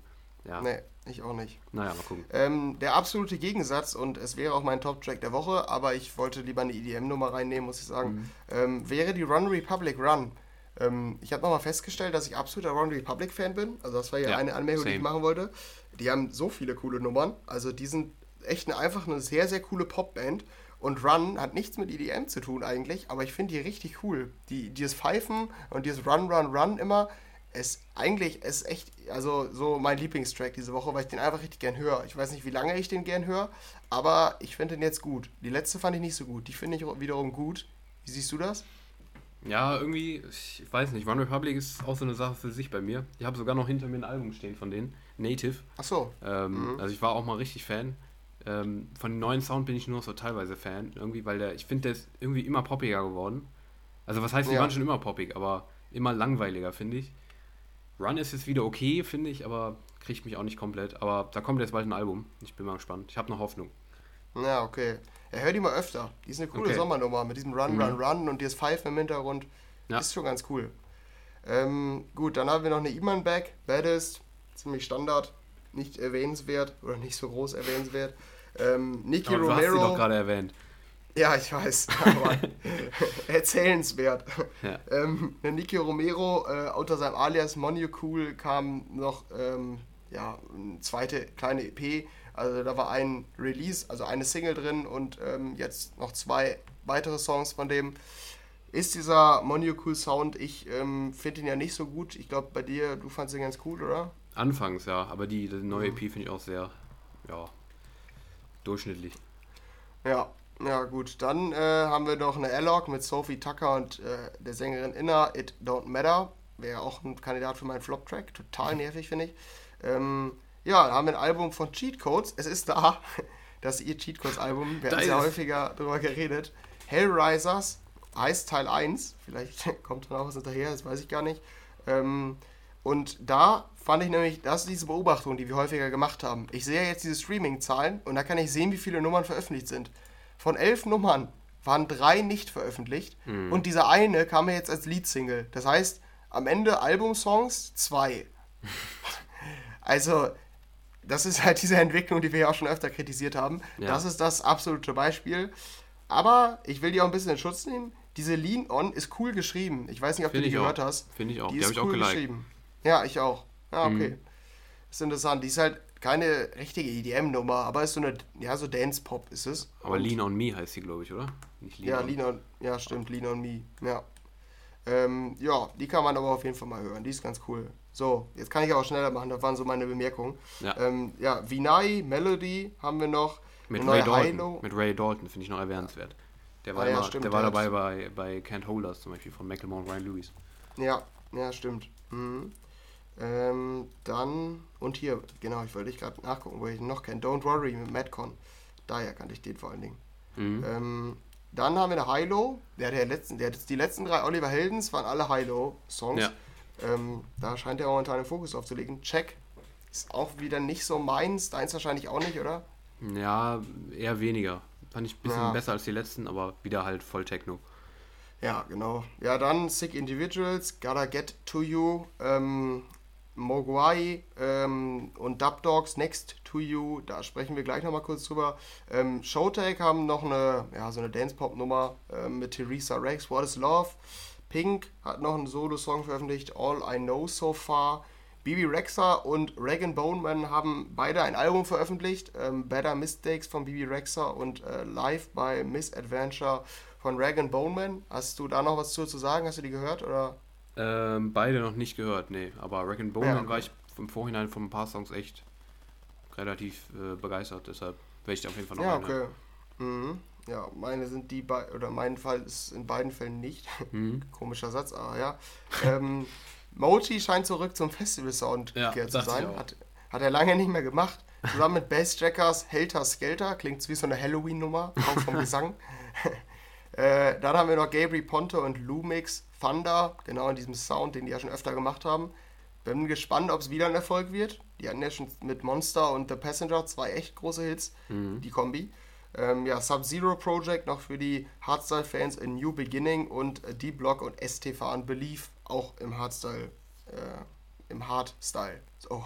ja. Nee, ich auch nicht. Naja, mal gucken. Ähm, der absolute Gegensatz, und es wäre auch mein Top-Track der Woche, aber ich wollte lieber eine EDM-Nummer reinnehmen, muss ich sagen, mhm. ähm, wäre die Run Republic Run. Ähm, ich habe nochmal festgestellt, dass ich absoluter Run Republic-Fan bin. Also, das war ja, ja eine Anmerkung, same. die ich machen wollte. Die haben so viele coole Nummern. Also, die sind echt eine, einfach eine sehr, sehr coole Popband. Und Run hat nichts mit EDM zu tun eigentlich, aber ich finde die richtig cool. Die, dieses Pfeifen und dieses Run, Run, Run immer es eigentlich ist echt, also so mein Lieblingstrack diese Woche, weil ich den einfach richtig gern höre. Ich weiß nicht, wie lange ich den gern höre, aber ich finde den jetzt gut. Die letzte fand ich nicht so gut. Die finde ich wiederum gut. Wie siehst du das? Ja, irgendwie, ich weiß nicht, One Republic ist auch so eine Sache für sich bei mir. Ich habe sogar noch hinter mir ein Album stehen von denen, Native. Ach so. Ähm, mhm. Also ich war auch mal richtig Fan. Ähm, von dem neuen Sound bin ich nur so teilweise Fan, irgendwie, weil der, ich finde, der ist irgendwie immer poppiger geworden. Also was heißt, die ja. waren schon immer poppig, aber immer langweiliger, finde ich. Run ist jetzt wieder okay, finde ich, aber kriegt mich auch nicht komplett. Aber da kommt jetzt bald ein Album. Ich bin mal gespannt. Ich habe noch Hoffnung. Ja, okay. Ja, hör die mal öfter. Die ist eine coole okay. Sommernummer mit diesem Run, mhm. Run, Run und das Pfeifen im Hintergrund. Ja. Ist schon ganz cool. Ähm, gut, dann haben wir noch eine Iman Back. Baddest. Ziemlich Standard. Nicht erwähnenswert oder nicht so groß erwähnenswert. Ähm, Nicky Romero. Du hast sie doch gerade erwähnt. Ja, ich weiß, aber erzählenswert. Ja. Ähm, Nicky Romero, äh, unter seinem Alias Monocool kam noch ähm, ja, eine zweite kleine EP. Also da war ein Release, also eine Single drin und ähm, jetzt noch zwei weitere Songs von dem. Ist dieser Monocool Sound, ich ähm, finde ihn ja nicht so gut. Ich glaube, bei dir, du fandest ihn ganz cool, oder? Anfangs, ja, aber die, die neue EP finde ich auch sehr, ja, durchschnittlich. Ja, ja, gut. Dann äh, haben wir noch eine Alloc mit Sophie Tucker und äh, der Sängerin Inner, It Don't Matter. Wäre auch ein Kandidat für meinen Flop-Track. Total nervig, finde ich. Ähm, ja, haben wir ein Album von Cheat Codes. Es ist da. Das ist ihr Cheat Codes-Album. Wir haben ja häufiger darüber geredet. Hellrisers heißt Teil 1. Vielleicht kommt dann auch was hinterher, das weiß ich gar nicht. Ähm, und da fand ich nämlich, das ist diese Beobachtung, die wir häufiger gemacht haben. Ich sehe jetzt diese Streaming-Zahlen und da kann ich sehen, wie viele Nummern veröffentlicht sind. Von elf Nummern waren drei nicht veröffentlicht mhm. und dieser eine kam mir jetzt als Lead-Single. Das heißt, am Ende Albumsongs zwei. also, das ist halt diese Entwicklung, die wir ja auch schon öfter kritisiert haben. Ja. Das ist das absolute Beispiel. Aber ich will die auch ein bisschen in Schutz nehmen. Diese Lean On ist cool geschrieben. Ich weiß nicht, ob Find du die gehört auch. hast. Finde ich auch. Die, die ist cool geschrieben. Ja, ich auch. Ja, okay. Mhm. ist interessant. Die ist halt keine richtige EDM-Nummer, aber ist so eine, ja, so Dance-Pop ist es. Aber Und Lean on Me heißt sie, glaube ich, oder? Nicht Lean ja, on. Lean on, ja, stimmt, Lean on Me, ja. Ähm, ja, die kann man aber auf jeden Fall mal hören, die ist ganz cool. So, jetzt kann ich auch schneller machen, das waren so meine Bemerkungen. Ja, ähm, ja Vinay, Melody haben wir noch. Mit Ray Dalton, mit Ray Dalton finde ich noch erwähnenswert. Der war, ah, ja, immer, stimmt, der war dabei bei, bei Can't Holders zum Beispiel von Macklemore und Ryan Lewis. Ja, ja, stimmt. Mhm. Ähm, dann, und hier, genau, ich wollte dich gerade nachgucken, wo ich ihn noch kenne. Don't Worry mit Madcon. Daher kannte ich den vor allen Dingen. Mhm. Ähm, dann haben wir eine Hilo. Der, der, letzten, der die letzten drei Oliver Heldens waren alle Hilo-Songs. Ja. Ähm, da scheint er momentan den Fokus aufzulegen. Check. Ist auch wieder nicht so meins. Deins wahrscheinlich auch nicht, oder? Ja, eher weniger. Fand ich ein bisschen ja. besser als die letzten, aber wieder halt voll Techno. Ja, genau. Ja, dann Sick Individuals, Gotta Get to You. Ähm, Mogwai ähm, und Dub Dogs Next to You, da sprechen wir gleich nochmal kurz drüber. Ähm, Showtake haben noch eine, ja, so eine Dance-Pop-Nummer ähm, mit Theresa Rex, What is Love. Pink hat noch einen Solo-Song veröffentlicht, All I Know So Far. Bibi Rexa und Regan Boneman haben beide ein Album veröffentlicht, ähm, Better Mistakes von Bibi Rexa und äh, Live by Misadventure von Regan Boneman. Hast du da noch was zu, zu sagen? Hast du die gehört oder? Ähm, beide noch nicht gehört, nee. Aber Wreck Bowman ja, okay. war ich im Vorhinein von ein paar Songs echt relativ äh, begeistert. Deshalb werde ich auf jeden Fall noch Ja, okay. Mhm. Ja, meine sind die beiden, oder mein Fall ist in beiden Fällen nicht. Mhm. Komischer Satz, aber ja. ähm, Moti scheint zurück zum Festival-Sound ja, zu sein. Hat, hat er lange nicht mehr gemacht. Zusammen mit Bassjackers Helter Skelter. Klingt wie so eine Halloween-Nummer, auch vom Gesang. Äh, dann haben wir noch Gabriel Ponte und Lumix Thunder, genau in diesem Sound, den die ja schon öfter gemacht haben. Bin gespannt, ob es wieder ein Erfolg wird. Die hatten ja schon mit Monster und The Passenger zwei echt große Hits, mhm. die Kombi. Ähm, ja, Sub-Zero Project noch für die Hardstyle-Fans in New Beginning und D-Block und STFan Belief auch im Hardstyle, äh, im Hardstyle. So.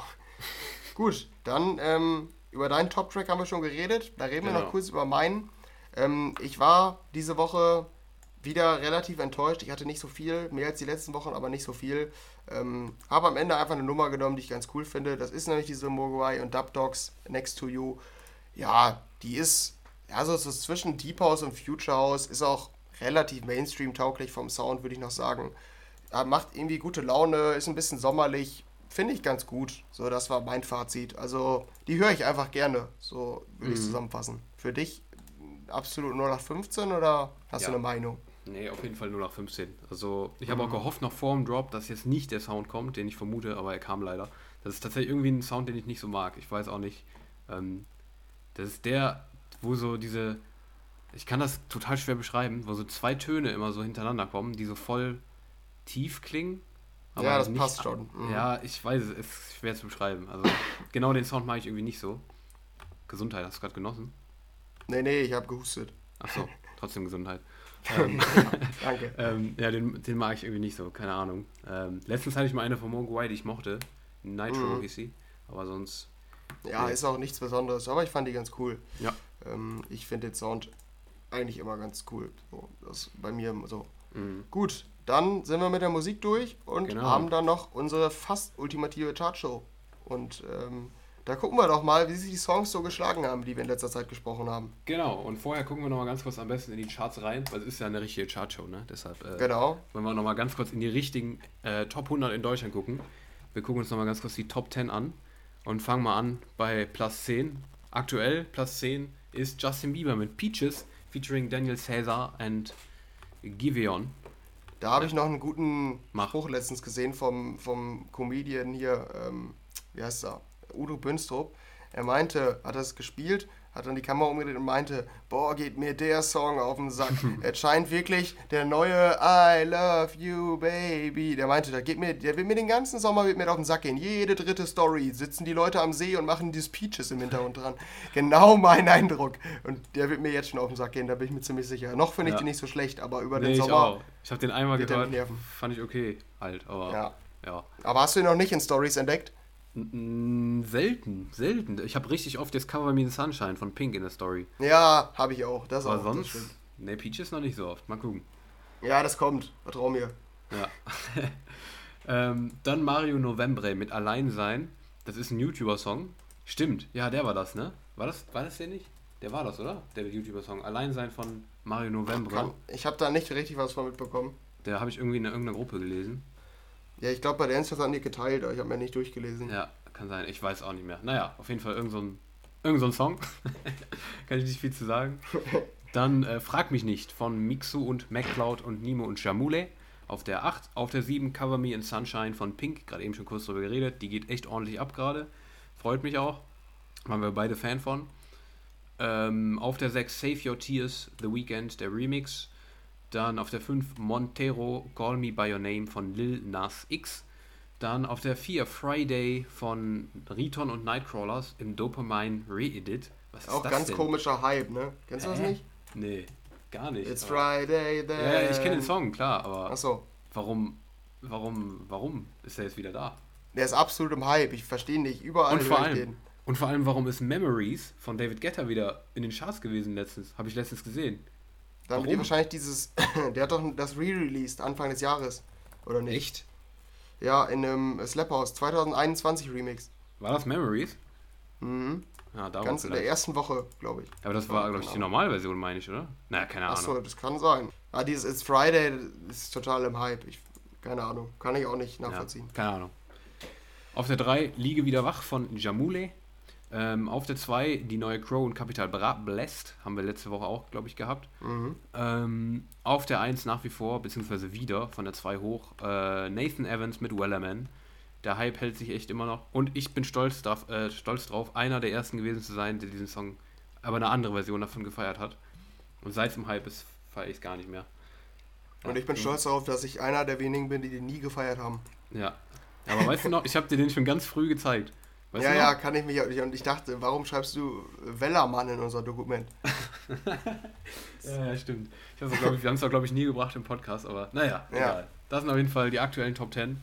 Gut, dann ähm, über deinen Top-Track haben wir schon geredet. Da reden genau. wir noch genau. kurz über meinen. Ähm, ich war diese Woche wieder relativ enttäuscht. Ich hatte nicht so viel, mehr als die letzten Wochen, aber nicht so viel. Ähm, habe am Ende einfach eine Nummer genommen, die ich ganz cool finde. Das ist nämlich diese Mogwai und Dub Dogs Next to You. Ja, die ist, ja, so, zwischen Deep House und Future House, ist auch relativ Mainstream-tauglich vom Sound, würde ich noch sagen. macht irgendwie gute Laune, ist ein bisschen sommerlich, finde ich ganz gut. So, das war mein Fazit. Also, die höre ich einfach gerne, so würde ich Mhm. zusammenfassen. Für dich absolut nur nach 15 oder hast Ja. du eine Meinung? Nee, auf jeden Fall nur nach 15. Also, ich habe auch Mhm. gehofft noch vor dem Drop, dass jetzt nicht der Sound kommt, den ich vermute, aber er kam leider. Das ist tatsächlich irgendwie ein Sound, den ich nicht so mag. Ich weiß auch nicht. Ähm, das ist der, wo so diese. Ich kann das total schwer beschreiben, wo so zwei Töne immer so hintereinander kommen, die so voll tief klingen. Ja, das passt schon. Mhm. Ja, ich weiß, es ist schwer zu beschreiben. Also, genau den Sound mag ich irgendwie nicht so. Gesundheit, hast du gerade genossen? Nee, nee, ich habe gehustet. Achso, trotzdem Gesundheit. Ähm, Danke. ähm, ja, den, den mag ich irgendwie nicht so, keine Ahnung. Ähm, letztens hatte ich mal eine von Mogwai, die ich mochte. Nitro Mhm. hieß sie. Aber sonst. Ja, Nee. ist auch nichts Besonderes, aber ich fand die ganz cool. Ja. Ähm, ich finde den Sound eigentlich immer ganz cool. So, das bei mir so. mh. Gut, dann sind wir mit der Musik durch und Genau. haben dann noch unsere fast ultimative Chartshow. Und ähm, da gucken wir doch mal, wie sich die Songs so geschlagen haben, die wir in letzter Zeit gesprochen haben. Genau, und vorher gucken wir nochmal ganz kurz am besten in die Charts rein, weil es ist ja eine richtige Chartshow, ne? Deshalb äh, Genau. wollen wir nochmal ganz kurz in die richtigen äh, Top 100 in Deutschland gucken. Wir gucken uns nochmal ganz kurz die Top 10 an und fangen mal an bei Platz 10. Aktuell Platz 10 ist Justin Bieber mit Peaches featuring Daniel Caesar and Giveon. Da habe ich noch einen guten Mach. Spruch letztens gesehen vom, vom Comedian hier, ähm, wie heißt er? Udo Bünstrup. Er meinte, hat das gespielt, hat dann die Kamera umgedreht und meinte, boah, geht mir der Song auf den Sack. es scheint wirklich der neue I love you, baby. Der meinte, der geht mir, der will mir den ganzen Sommer wird mir auf den Sack gehen. Jede dritte Story sitzen die Leute am See und machen die Speeches im Hintergrund dran. Genau mein Eindruck. Und der wird mir jetzt schon auf den Sack gehen, da bin ich mir ziemlich sicher. Noch finde ich Ja. den nicht so schlecht, aber über Nee, den ich Sommer. auch. Ich habe den einmal wird gehört, fand ich okay, halt, aber Ja. ja. Aber hast du ihn noch nicht in Stories entdeckt? Selten, selten. Ich habe richtig oft das Cover Me in the Sunshine von Pink in der Story. Ja, habe ich auch. Das Aber auch. Sonst, ne, Peaches noch nicht so oft. Mal gucken. ja, das kommt. Vertrau mir. Ja. ähm, dann Mario Novembre mit Allein sein. Das ist ein YouTuber-Song. Stimmt, ja, der war das, ne? War das, war das der nicht? Der war das, oder? Der YouTuber-Song. Allein sein von Mario Novembre. Kann, ich habe da nicht richtig was von mitbekommen. Der habe ich irgendwie in irgendeiner Gruppe gelesen. Ja, ich glaube, bei Dance hat die geteilt, aber ich habe mir nicht durchgelesen. Ja, kann sein. Ich weiß auch nicht mehr. Naja, auf jeden Fall irgend so ein, irgend so ein Song. kann ich nicht viel zu sagen. Dann äh, Frag mich nicht von Mixu und MacCloud und Nimo und Jamule. Auf der 8, auf der 7 Cover Me in Sunshine von Pink. Gerade eben schon kurz drüber geredet. Die geht echt ordentlich ab gerade. Freut mich auch. Waren wir beide Fan von. Ähm, auf der 6 Save Your Tears, The Weekend, der Remix. Dann auf der 5 Montero, Call Me By Your Name von Lil Nas X. Dann auf der 4 Friday von Riton und Nightcrawlers im Dopamine Re-Edit. Was ist auch das ganz denn? komischer Hype, ne? Kennst du das nicht? Nee, gar nicht. It's Friday then. Ja, ja, ich kenne den Song, klar, aber Achso. warum, warum, warum ist er jetzt wieder da? Der ist absolut im Hype. Ich verstehe nicht. Überall Und vor allem, den. und vor allem, warum ist Memories von David Guetta wieder in den Charts gewesen letztens? Habe ich letztens gesehen. Dann wird warum? die wahrscheinlich dieses. der hat doch das Re-Released Anfang des Jahres. Oder nicht? Echt? Ja, in einem Slap House 2021 Remix. War das Memories? Mhm. Ja, darum Ganz in der ersten Woche, glaube ich. Aber das war, glaube ich, die Genau. Normalversion, meine ich, oder? Naja, keine Ahnung. Achso, das kann sein. Ah, dieses It's Friday ist total im Hype. Ich, keine Ahnung. Kann ich auch nicht nachvollziehen. Ja, keine Ahnung. Auf der 3 Liege wieder wach von Jamule. Ähm, auf der 2 die neue Crow und Capital Bra Blessed. Haben wir letzte Woche auch, glaube ich, gehabt. Mhm. Ähm, auf der 1 nach wie vor, beziehungsweise wieder von der 2 hoch, äh, Nathan Evans mit Wellerman. Der Hype hält sich echt immer noch. Und ich bin stolz, drauf, äh, stolz drauf, einer der ersten gewesen zu sein, der diesen Song, aber eine andere Version davon gefeiert hat. Und seit dem Hype ist, feiere ich es gar nicht mehr. Und ich bin stolz darauf, dass ich einer der wenigen bin, die den nie gefeiert haben. Ja. Aber weißt du noch, ich habe dir den schon ganz früh gezeigt. Weißt ja, ja, kann ich mich auch nicht. Und ich dachte, warum schreibst du Wellermann in unser Dokument? Ja, ja, stimmt. Ich hab's auch, glaub ich, wir haben es auch, glaube ich, nie gebracht im Podcast, aber naja, Ja. egal. Das sind auf jeden Fall die aktuellen Top 10.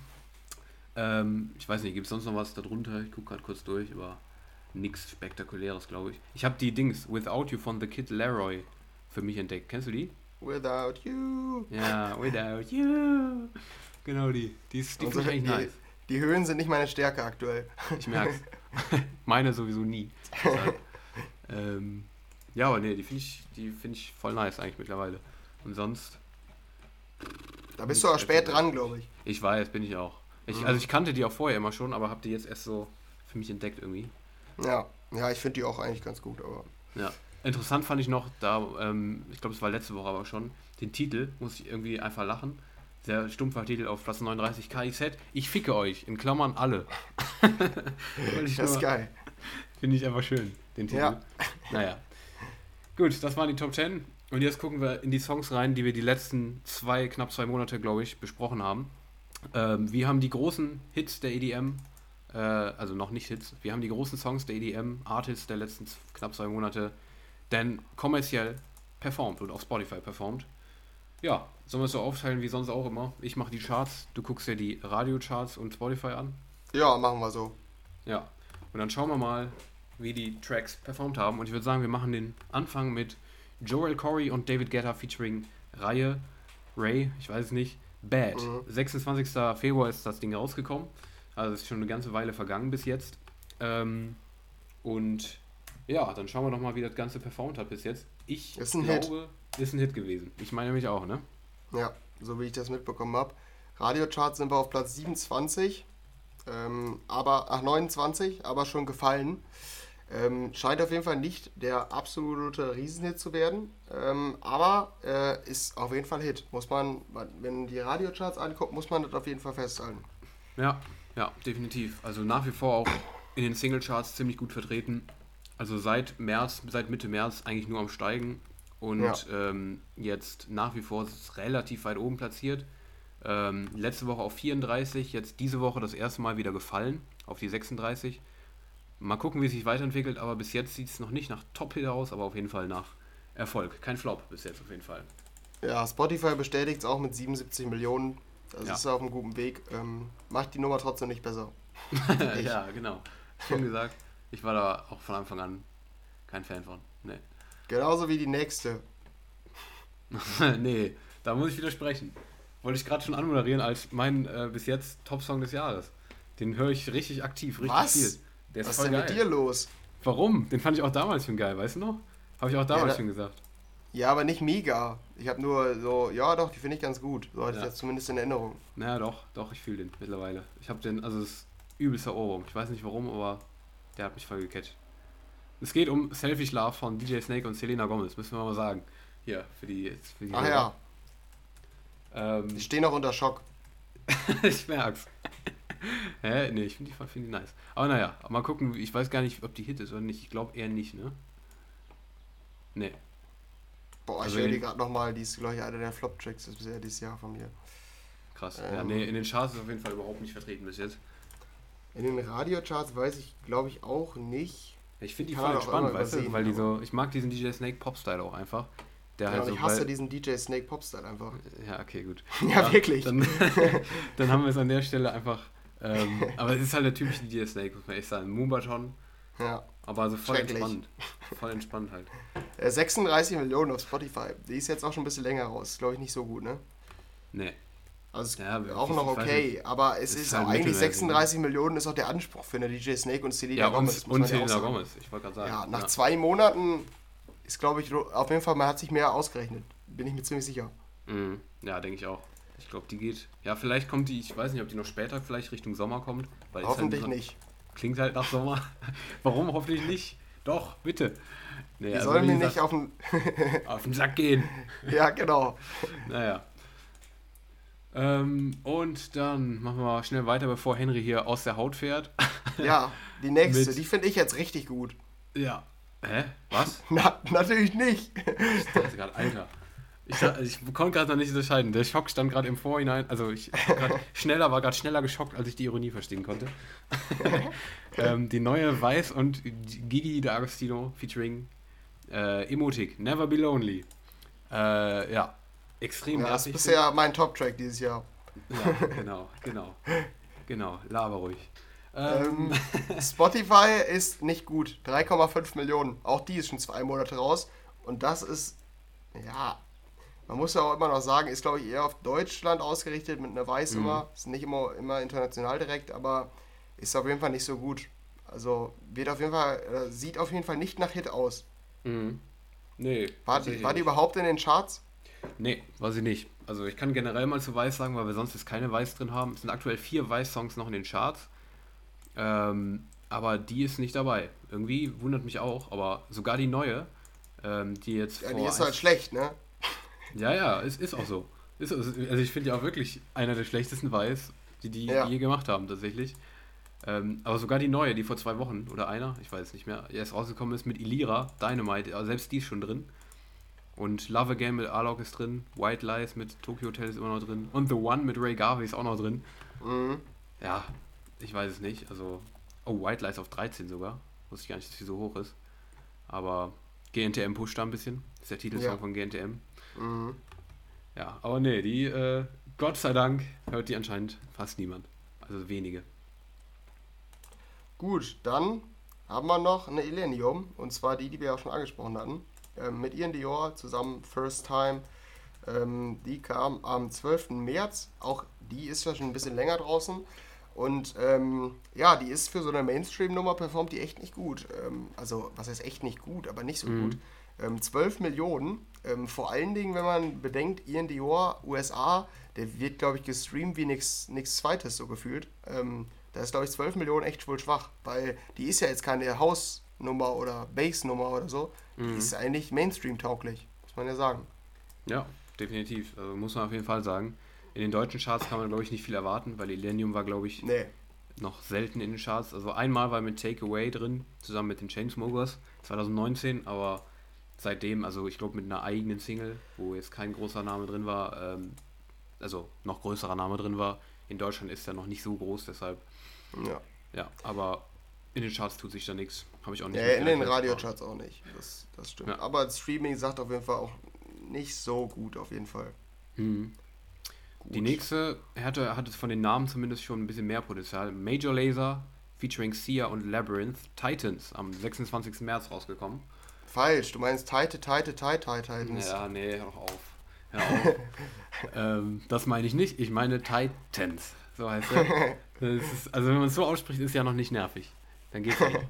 Ähm, ich weiß nicht, gibt es sonst noch was darunter? Ich gucke gerade kurz durch, aber nichts Spektakuläres, glaube ich. Ich habe die Dings Without You von The Kid Leroy für mich entdeckt. Kennst du die? Without you. Ja, Without You. Genau die. Die, ist, die finde ich eigentlich die- nice. Die Höhen sind nicht meine Stärke aktuell. Ich merk's. Meine sowieso nie. Ähm, ja, aber nee, die finde ich, die finde ich voll nice eigentlich mittlerweile. Und sonst, Da bist du aber spät dran, glaube ich. Ich weiß, bin ich auch. Ich, Mhm. Also ich kannte die auch vorher immer schon, aber habe die jetzt erst so für mich entdeckt irgendwie. Ja, ja ich finde die auch eigentlich ganz gut, aber. Ja. Interessant fand ich noch, da, ähm, ich glaube, es war letzte Woche aber schon, den Titel, muss ich irgendwie einfach lachen. Der stumpfer Titel auf Platz 39 KIZ. Ich ficke euch, in Klammern alle. Das ist geil. Finde ich einfach schön, den Titel. Ja. Naja. Gut, das waren die Top 10. Und jetzt gucken wir in die Songs rein, die wir die letzten zwei, knapp zwei Monate, glaube ich, besprochen haben. Ähm, wir haben die großen Hits der EDM, äh, also noch nicht Hits, wir haben die großen Songs der EDM, Artists der letzten knapp zwei Monate, denn kommerziell performt und auf Spotify performt. Ja, sollen wir es so aufteilen wie sonst auch immer? Ich mache die Charts, du guckst dir die Radiocharts und Spotify an. Ja, machen wir so. Ja, und dann schauen wir mal, wie die Tracks performt haben. Und ich würde sagen, wir machen den Anfang mit Joel Corey und David Guetta featuring Reihe Ray, ich weiß es nicht, Bad. Mhm. 26. Februar ist das Ding rausgekommen. Also es ist schon eine ganze Weile vergangen bis jetzt. Ähm, und ja, dann schauen wir doch mal, wie das Ganze performt hat bis jetzt. Ich Ist ein glaube, ist ein Hit gewesen. Ich meine nämlich auch, ne? Ja, so wie ich das mitbekommen habe. Radiocharts sind wir auf Platz 27, ähm, aber, ach 29, aber schon gefallen. Ähm, scheint auf jeden Fall nicht der absolute Riesenhit zu werden, ähm, aber äh, ist auf jeden Fall Hit. Muss man, wenn die Radiocharts anguckt, muss man das auf jeden Fall festhalten. Ja, ja, definitiv. Also nach wie vor auch in den Singlecharts ziemlich gut vertreten. Also seit März, seit Mitte März eigentlich nur am Steigen und Ja. ähm, jetzt nach wie vor ist es relativ weit oben platziert. Ähm, letzte Woche auf 34, jetzt diese Woche das erste Mal wieder gefallen auf die 36. Mal gucken, wie es sich weiterentwickelt, aber bis jetzt sieht es noch nicht nach Top-Hit aus, aber auf jeden Fall nach Erfolg. Kein Flop bis jetzt auf jeden Fall. Ja, Spotify bestätigt es auch mit 77 Millionen. Das Ja. ist auf einem guten Weg. Ähm, macht die Nummer trotzdem nicht besser. Ja, genau. Schön gesagt. Ich war da auch von Anfang an kein Fan von. Nee. Genauso wie die nächste. nee, da muss ich widersprechen. Wollte ich gerade schon anmoderieren als mein äh, bis jetzt Top-Song des Jahres. Den höre ich richtig aktiv, richtig Was? viel. Der ist Was ist denn geil. mit dir los? Warum? Den fand ich auch damals schon geil, weißt du noch? Habe ich auch damals da- schon gesagt. Ja, aber nicht mega. Ich habe nur so, ja doch, die finde ich ganz gut. So hatte Ja. ich das zumindest in Erinnerung. Naja, doch, doch, ich fühle den mittlerweile. Ich habe den, also es ist übelster Ohrwurm. Ich weiß nicht warum, aber der hat mich voll gecatcht. Es geht um Selfish Love von DJ Snake und Selena Gomez, müssen wir mal sagen. Hier, für die. Für die Ach ja, Ähm, die stehen noch unter Schock. ich merk's. Hä? Nee, ich finde die, find die nice. Aber naja, mal gucken, ich weiß gar nicht, ob die Hit ist oder nicht. Ich glaube eher nicht, ne? Nee. Boah, Also ich höre die gerade nochmal, die ist, glaube ich, einer der Flop-Tracks bisher dieses Jahr von mir. Krass. Ähm. ja, nee, in den Charts ist auf jeden Fall überhaupt nicht vertreten bis jetzt. In den Radiocharts weiß ich, glaube ich, auch nicht. Ich finde die Kann voll entspannt, weißt du? Weil die so. Ich mag diesen DJ Snake Pop-Style auch einfach. Der Ja, halt so. ich hasse diesen DJ Snake Pop-Style einfach. ja, okay, gut. Ja, wirklich. Dann, dann haben wir es an der Stelle einfach. Ähm, aber es ist halt der typische DJ Snake, muss man echt sagen. Moonbaton, Ja. aber also voll entspannt. Voll entspannt halt. Äh, 36 Millionen auf Spotify. Die ist jetzt auch schon ein bisschen länger raus. Ist, glaube ich, nicht so gut, ne? Nee. Also Ja, auch noch okay, aber es Ist ist, halt auch eigentlich mittelmäßig, 36 Millionen ist auch der Anspruch für eine DJ Snake und Selena Ja, Gomez. und, und ja Selena. Gomez, ich wollte gerade sagen. Ja, nach zwei Monaten ist, glaube ich, auf jeden Fall, man hat sich mehr ausgerechnet. Bin ich mir ziemlich sicher. Mhm. Ja, denke ich auch. Ich glaube, die geht. Ja, vielleicht kommt die, ich weiß nicht, ob die noch später vielleicht Richtung Sommer kommt. Ist Hoffentlich halt, nicht. Klingt halt nach Sommer. Warum hoffentlich nicht? Doch, bitte. Nee, Die also sollen mir nicht auf den. auf den Sack gehen. ja, genau. Naja. Ähm, und dann machen wir schnell weiter, bevor Henry hier aus der Haut fährt. Ja, die nächste, Mit- die finde ich jetzt richtig gut. ja. Hä? Was? Na, natürlich nicht. Ich dachte gerade, Alter. Ich, ich konnte gerade noch nicht unterscheiden. Der Schock stand gerade im Vorhinein. Also ich schneller war gerade schneller geschockt, als ich die Ironie verstehen konnte. ähm, die neue Weiß und Gigi D'Agostino featuring äh, Emotic, Never Be Lonely. Äh, ja, extrem Ja, das ist bisher mein Top-Track dieses Jahr. Ja, genau, genau. Genau, laber ruhig. Ähm, Ähm, Spotify ist nicht gut. 3,5 Millionen. Auch die ist schon zwei Monate raus. Und das ist, ja, man muss ja auch immer noch sagen, ist glaube ich eher auf Deutschland ausgerichtet mit einer Weiß Mhm. immer. Ist nicht immer, immer international direkt, aber ist auf jeden Fall nicht so gut. Also wird auf jeden Fall, äh, sieht auf jeden Fall nicht nach Hit aus. mhm. Nee. War, die, war die überhaupt in den Charts? Nee, war sie nicht. also ich kann generell mal zu Weiß sagen, weil wir sonst jetzt keine Weiß drin haben. Es sind aktuell vier Weiß-Songs noch in den Charts. Ähm, aber die ist nicht dabei. Irgendwie wundert mich auch, aber sogar die neue, ähm, die jetzt. Ja, die ist halt schlecht, ne? Ja, ja, es ist auch so. Ist, also ich finde ja auch wirklich einer der schlechtesten Weiß, die die ja. je gemacht haben, tatsächlich. Ähm, aber sogar die neue, die vor zwei Wochen oder einer, ich weiß nicht mehr, erst rausgekommen ist mit Ilira, Dynamite, also selbst die ist schon drin. Und Love Again mit Alok ist drin, White Lies mit Tokyo Hotel ist immer noch drin und The One mit Ray Garvey ist auch noch drin. Mhm. Ja, ich weiß es nicht. Also, oh, White Lies auf 13 sogar. Wusste ich gar nicht, dass sie so hoch ist. Aber GNTM pusht da ein bisschen. Das ist der Titelsong ja. von GNTM. Mhm. Ja, aber nee, die, äh, Gott sei Dank, hört die anscheinend fast niemand. Also wenige. Gut, dann haben wir noch eine Illenium, und zwar die, die wir auch schon angesprochen hatten. Ähm, mit Ian Dior zusammen First Time. Ähm, die kam am 12. März. Auch die ist ja schon ein bisschen länger draußen. Und ähm, ja, die ist für so eine Mainstream-Nummer performt die echt nicht gut. Ähm, also, was heißt echt nicht gut, aber nicht so mhm. gut. 12 ähm, Millionen. Ähm, vor allen Dingen, wenn man bedenkt, Ian Dior, USA, der wird, glaube ich, gestreamt wie nichts Zweites so gefühlt. da ist, glaube ich, 12 Millionen echt wohl schwach, weil die ist ja jetzt keine Hausnummer oder Bass-Nummer oder so. Mhm. Die ist eigentlich Mainstream-tauglich, muss man ja sagen. Ja, definitiv. Also muss man auf jeden Fall sagen. In den deutschen Charts kann man, glaube ich, nicht viel erwarten, weil Illenium war, glaube ich, nee. noch selten in den Charts. Also einmal war mit Takeaway drin, zusammen mit den Chainsmokers, 2019, aber seitdem, also ich glaube mit einer eigenen Single, wo jetzt kein großer Name drin war, ähm, also noch größerer Name drin war, in Deutschland ist er noch nicht so groß, deshalb. Ja. Ja, aber in den Charts tut sich da nichts. Habe ich auch nicht. Ja, in den Radiocharts auch nicht. Das, das stimmt. Ja. Aber Streaming sagt auf jeden Fall auch nicht so gut, auf jeden Fall. Hm. Die nächste hatte, hatte von den Namen zumindest schon ein bisschen mehr Potenzial. Major Laser featuring Sia und Labyrinth Titans am 26. März rausgekommen. Falsch, du meinst Tite, Tite, Tite, Titans. Ja, nee, hör auf. Hör auf. ähm, das meine ich nicht, ich meine Titans. So heißt er. Ist, also wenn man es so ausspricht, ist ja noch nicht nervig. Dann geht's noch.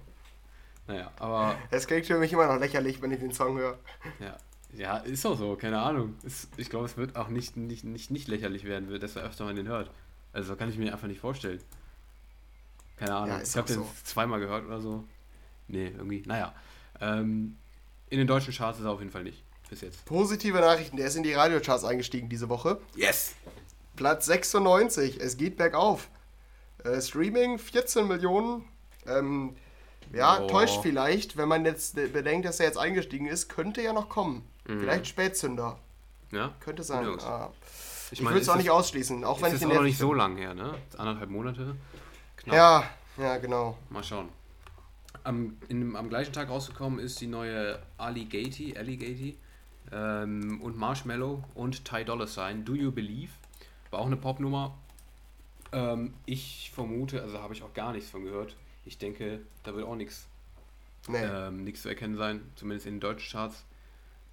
Naja, aber. Es klingt für mich immer noch lächerlich, wenn ich den Song höre. Ja, ja, ist auch so, keine Ahnung. Ist, ich glaube, es wird auch nicht, nicht, nicht, nicht lächerlich werden, dass er öfter mal den hört. Also kann ich mir einfach nicht vorstellen. Keine Ahnung. Ja, ich habe den so. zweimal gehört oder so. Nee, irgendwie. Naja. Ähm, in den deutschen Charts ist er auf jeden Fall nicht. Bis jetzt. Positive Nachrichten, der ist in die Radiocharts eingestiegen diese Woche. Yes! Platz 96, es geht bergauf. Äh, Streaming 14 Millionen. Ähm, ja, oh. täuscht vielleicht, wenn man jetzt bedenkt, dass er jetzt eingestiegen ist, könnte ja noch kommen. Mhm. Vielleicht Spätzünder. Ja. Könnte sein. Ah. Ich, ich würde es auch nicht ausschließen, auch wenn ich den. Ist auch noch nicht so lang her, ne? Anderthalb Monate. Knapp. Ja, ja, genau. Mal schauen. Am, in, am gleichen Tag rausgekommen ist die neue Alligati, Alligati ähm, und Marshmallow und Ty Dolla Sign. Do You Believe? War auch eine Popnummer. Ähm, ich vermute, also habe ich auch gar nichts von gehört. Ich denke, da wird auch nichts nee. ähm, zu erkennen sein, zumindest in den deutschen Charts.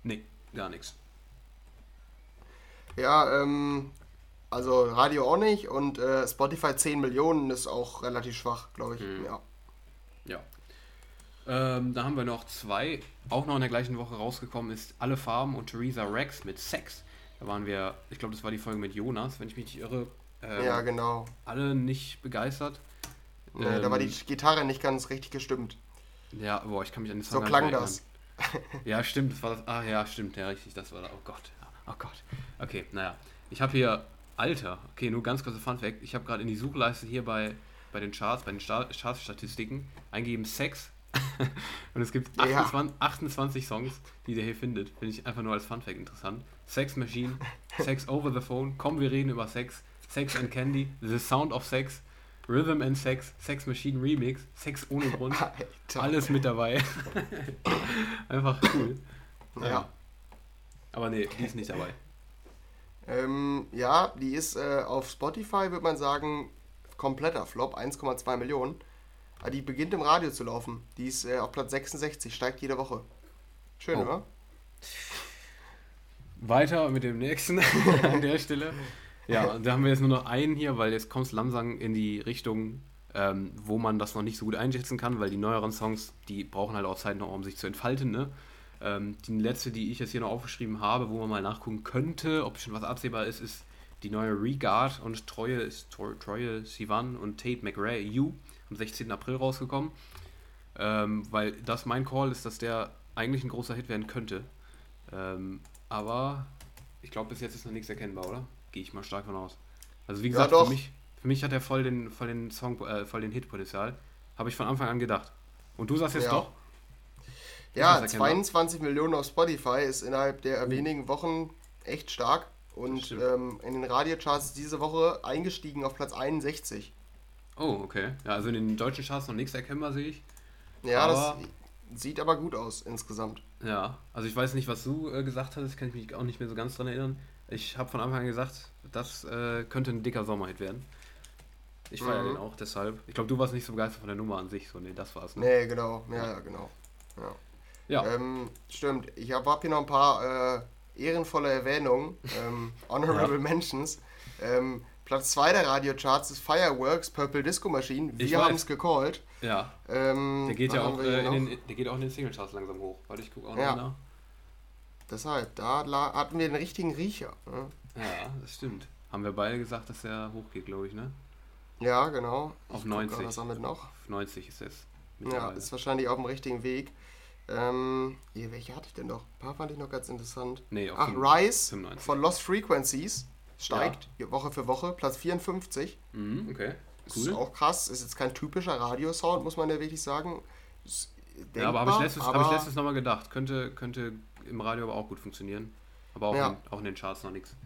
Nee, gar nichts. Ja, ähm, also Radio auch nicht und äh, Spotify 10 Millionen ist auch relativ schwach, glaube ich. Mhm. Ja. Ja. Ähm, da haben wir noch zwei, auch noch in der gleichen Woche rausgekommen ist Alle Farben und Theresa Rex mit Sex. Da waren wir, ich glaube, das war die Folge mit Jonas, wenn ich mich nicht irre. Ähm, ja, genau. Alle nicht begeistert. Nee, ähm, da war die ähm, Gitarre nicht ganz richtig gestimmt. Ja, boah, ich kann mich an den Song So klang das. ja, stimmt, das war das. Ah, ja, stimmt, ja, richtig, das war das. Oh Gott, oh Gott. Okay, naja. Ich habe hier, Alter, okay, nur ganz kurzer Funfact. Ich habe gerade in die Suchleiste hier bei, bei den Charts, bei den Charts-Statistiken eingegeben Sex. und es gibt 28, ja. 28 Songs, die der hier findet. Finde ich einfach nur als Funfact interessant. Sex Machine, Sex Over the Phone, komm, wir reden über Sex, Sex and Candy, The Sound of Sex, Rhythm and Sex, Sex Machine Remix, Sex ohne Grund, Alter. alles mit dabei. Einfach cool. Ja. ja. Aber nee, die ist nicht dabei. Ähm, ja, die ist äh, auf Spotify, würde man sagen, kompletter Flop, 1,2 Millionen. Aber die beginnt im Radio zu laufen. Die ist äh, auf Platz 66, steigt jede Woche. Schön, oh. oder? Weiter mit dem nächsten an der Stelle. Ja, da haben wir jetzt nur noch einen hier, weil jetzt kommt es langsam in die Richtung, ähm, wo man das noch nicht so gut einschätzen kann, weil die neueren Songs, die brauchen halt auch Zeit noch, um sich zu entfalten. Ne? Ähm, die letzte, die ich jetzt hier noch aufgeschrieben habe, wo man mal nachgucken könnte, ob schon was absehbar ist, ist die neue Regard und Treue, Treue Sivan und Tate McRae You am 16. April rausgekommen. Ähm, weil das mein Call ist, dass der eigentlich ein großer Hit werden könnte. Ähm, aber ich glaube, bis jetzt ist noch nichts erkennbar, oder? Gehe ich mal stark von aus. Also wie gesagt, ja, für, mich, für mich hat er voll den, voll den Song, äh, voll den Hitpotenzial. Habe ich von Anfang an gedacht. Und du sagst jetzt ja. doch? Ja, 22 Millionen auf Spotify ist innerhalb der oh. wenigen Wochen echt stark. Und ähm, in den Radiocharts diese Woche eingestiegen auf Platz 61. Oh, okay. Ja, also in den deutschen Charts noch nichts erkennbar, sehe ich. Ja, aber, das sieht aber gut aus insgesamt. Ja, also ich weiß nicht, was du äh, gesagt hast, kann ich mich auch nicht mehr so ganz dran erinnern. Ich habe von Anfang an gesagt, das äh, könnte ein dicker Sommerhit werden. Ich feiere mhm. den auch deshalb. Ich glaube, du warst nicht so begeistert von der Nummer an sich, so, nee, das war's. Ne? Nee, genau, ja, ja genau. Ja. ja. Ähm, stimmt, ich habe hab hier noch ein paar äh, ehrenvolle Erwähnungen, ähm, Honorable ja. Mentions. Ähm, Platz 2 der Radiocharts ist Fireworks, Purple Disco Machine. Wir haben es gecallt. Ja. Ähm, der, geht ja auch, äh, in den, der geht auch in den Singlecharts langsam hoch. Warte, ich gucke auch ja. noch nach. Deshalb, da hatten wir den richtigen Riecher. Ne? Ja, das stimmt. Haben wir beide gesagt, dass der hochgeht, glaube ich, ne? Ja, genau. Auf ich 90. Was damit noch? Auf 90 ist es. Ja, ist wahrscheinlich auf dem richtigen Weg. Ähm, hier, welche hatte ich denn noch? Ein paar fand ich noch ganz interessant. Nee, Ach, 5, Rise 95. von Lost Frequencies steigt ja. Woche für Woche, Platz 54. Mhm, okay. Cool. Ist auch krass, ist jetzt kein typischer Radiosound, muss man ja wirklich sagen. Denkbar, ja, aber habe ich letztes, aber hab ich letztes nochmal gedacht. Könnte, könnte im Radio aber auch gut funktionieren. Aber auch, ja. in, auch in den Charts noch nichts.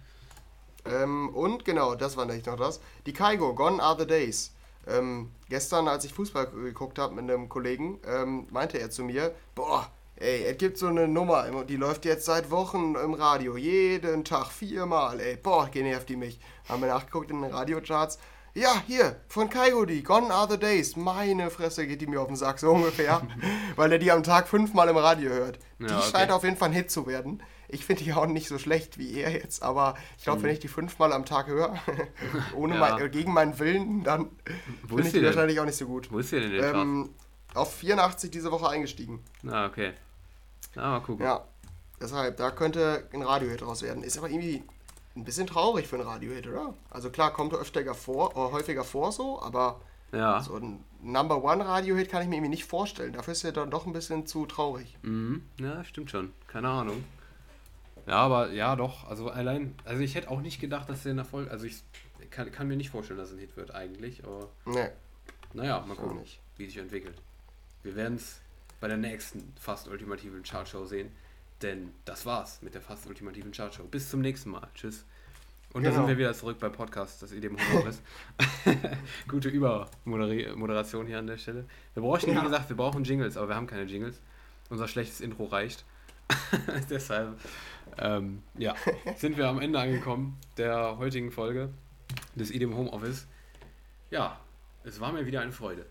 Ähm, und genau, das war nicht noch das. Die Kaigo, Gone Are the Days. Ähm, gestern, als ich Fußball geguckt habe mit einem Kollegen, ähm, meinte er zu mir, boah, ey, es gibt so eine Nummer, die läuft jetzt seit Wochen im Radio, jeden Tag, viermal, ey, boah, genervt die mich. Haben wir nachgeguckt in den Radiocharts, ja, hier, von Coyote, Gone Are the Days. Meine Fresse geht die mir auf den Sack, so ungefähr. weil er die am Tag fünfmal im Radio hört. Die ja, okay. scheint auf jeden Fall ein Hit zu werden. Ich finde die auch nicht so schlecht wie er jetzt, aber ich glaube, mhm. wenn ich die fünfmal am Tag höre, ohne ja. mein, gegen meinen Willen, dann finde ich die wahrscheinlich auch nicht so gut. Wo ist die denn jetzt? Ähm, auf 84 diese Woche eingestiegen. Ah, okay. Na, mal gucken. Ja, deshalb, da könnte ein Radio-Hit draus werden. Ist aber irgendwie ein bisschen traurig für ein Radiohit, oder? Also klar, kommt öfter vor, äh, häufiger vor so, aber ja. so ein Number One Radiohit kann ich mir irgendwie nicht vorstellen. Dafür ist er dann doch ein bisschen zu traurig. Mhm. Ja, stimmt schon. Keine Ahnung. Ja, aber ja, doch. Also allein, also ich hätte auch nicht gedacht, dass der ein Erfolg, also ich kann, kann mir nicht vorstellen, dass es ein Hit wird eigentlich, aber. Nee. Naja, mal gucken, nicht. wie sich entwickelt. Wir werden es bei der nächsten fast ultimativen Chartshow sehen. Denn das war's mit der fast ultimativen Chartshow. Bis zum nächsten Mal. Tschüss. Und genau. da sind wir wieder zurück bei Podcast, das Idee ist. Gute Übermoderation hier an der Stelle. Wir brauchen, ja. wie gesagt, wir brauchen Jingles, aber wir haben keine Jingles. Unser schlechtes Intro reicht. Deshalb, ähm, ja, sind wir am Ende angekommen der heutigen Folge des Idem Homeoffice. Ja, es war mir wieder eine Freude.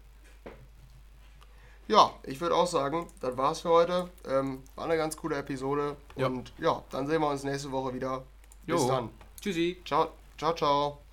Ja, ich würde auch sagen, das war's für heute. Ähm, war eine ganz coole Episode. Und ja. ja, dann sehen wir uns nächste Woche wieder. Bis jo. dann. Tschüssi. Ciao, ciao, ciao.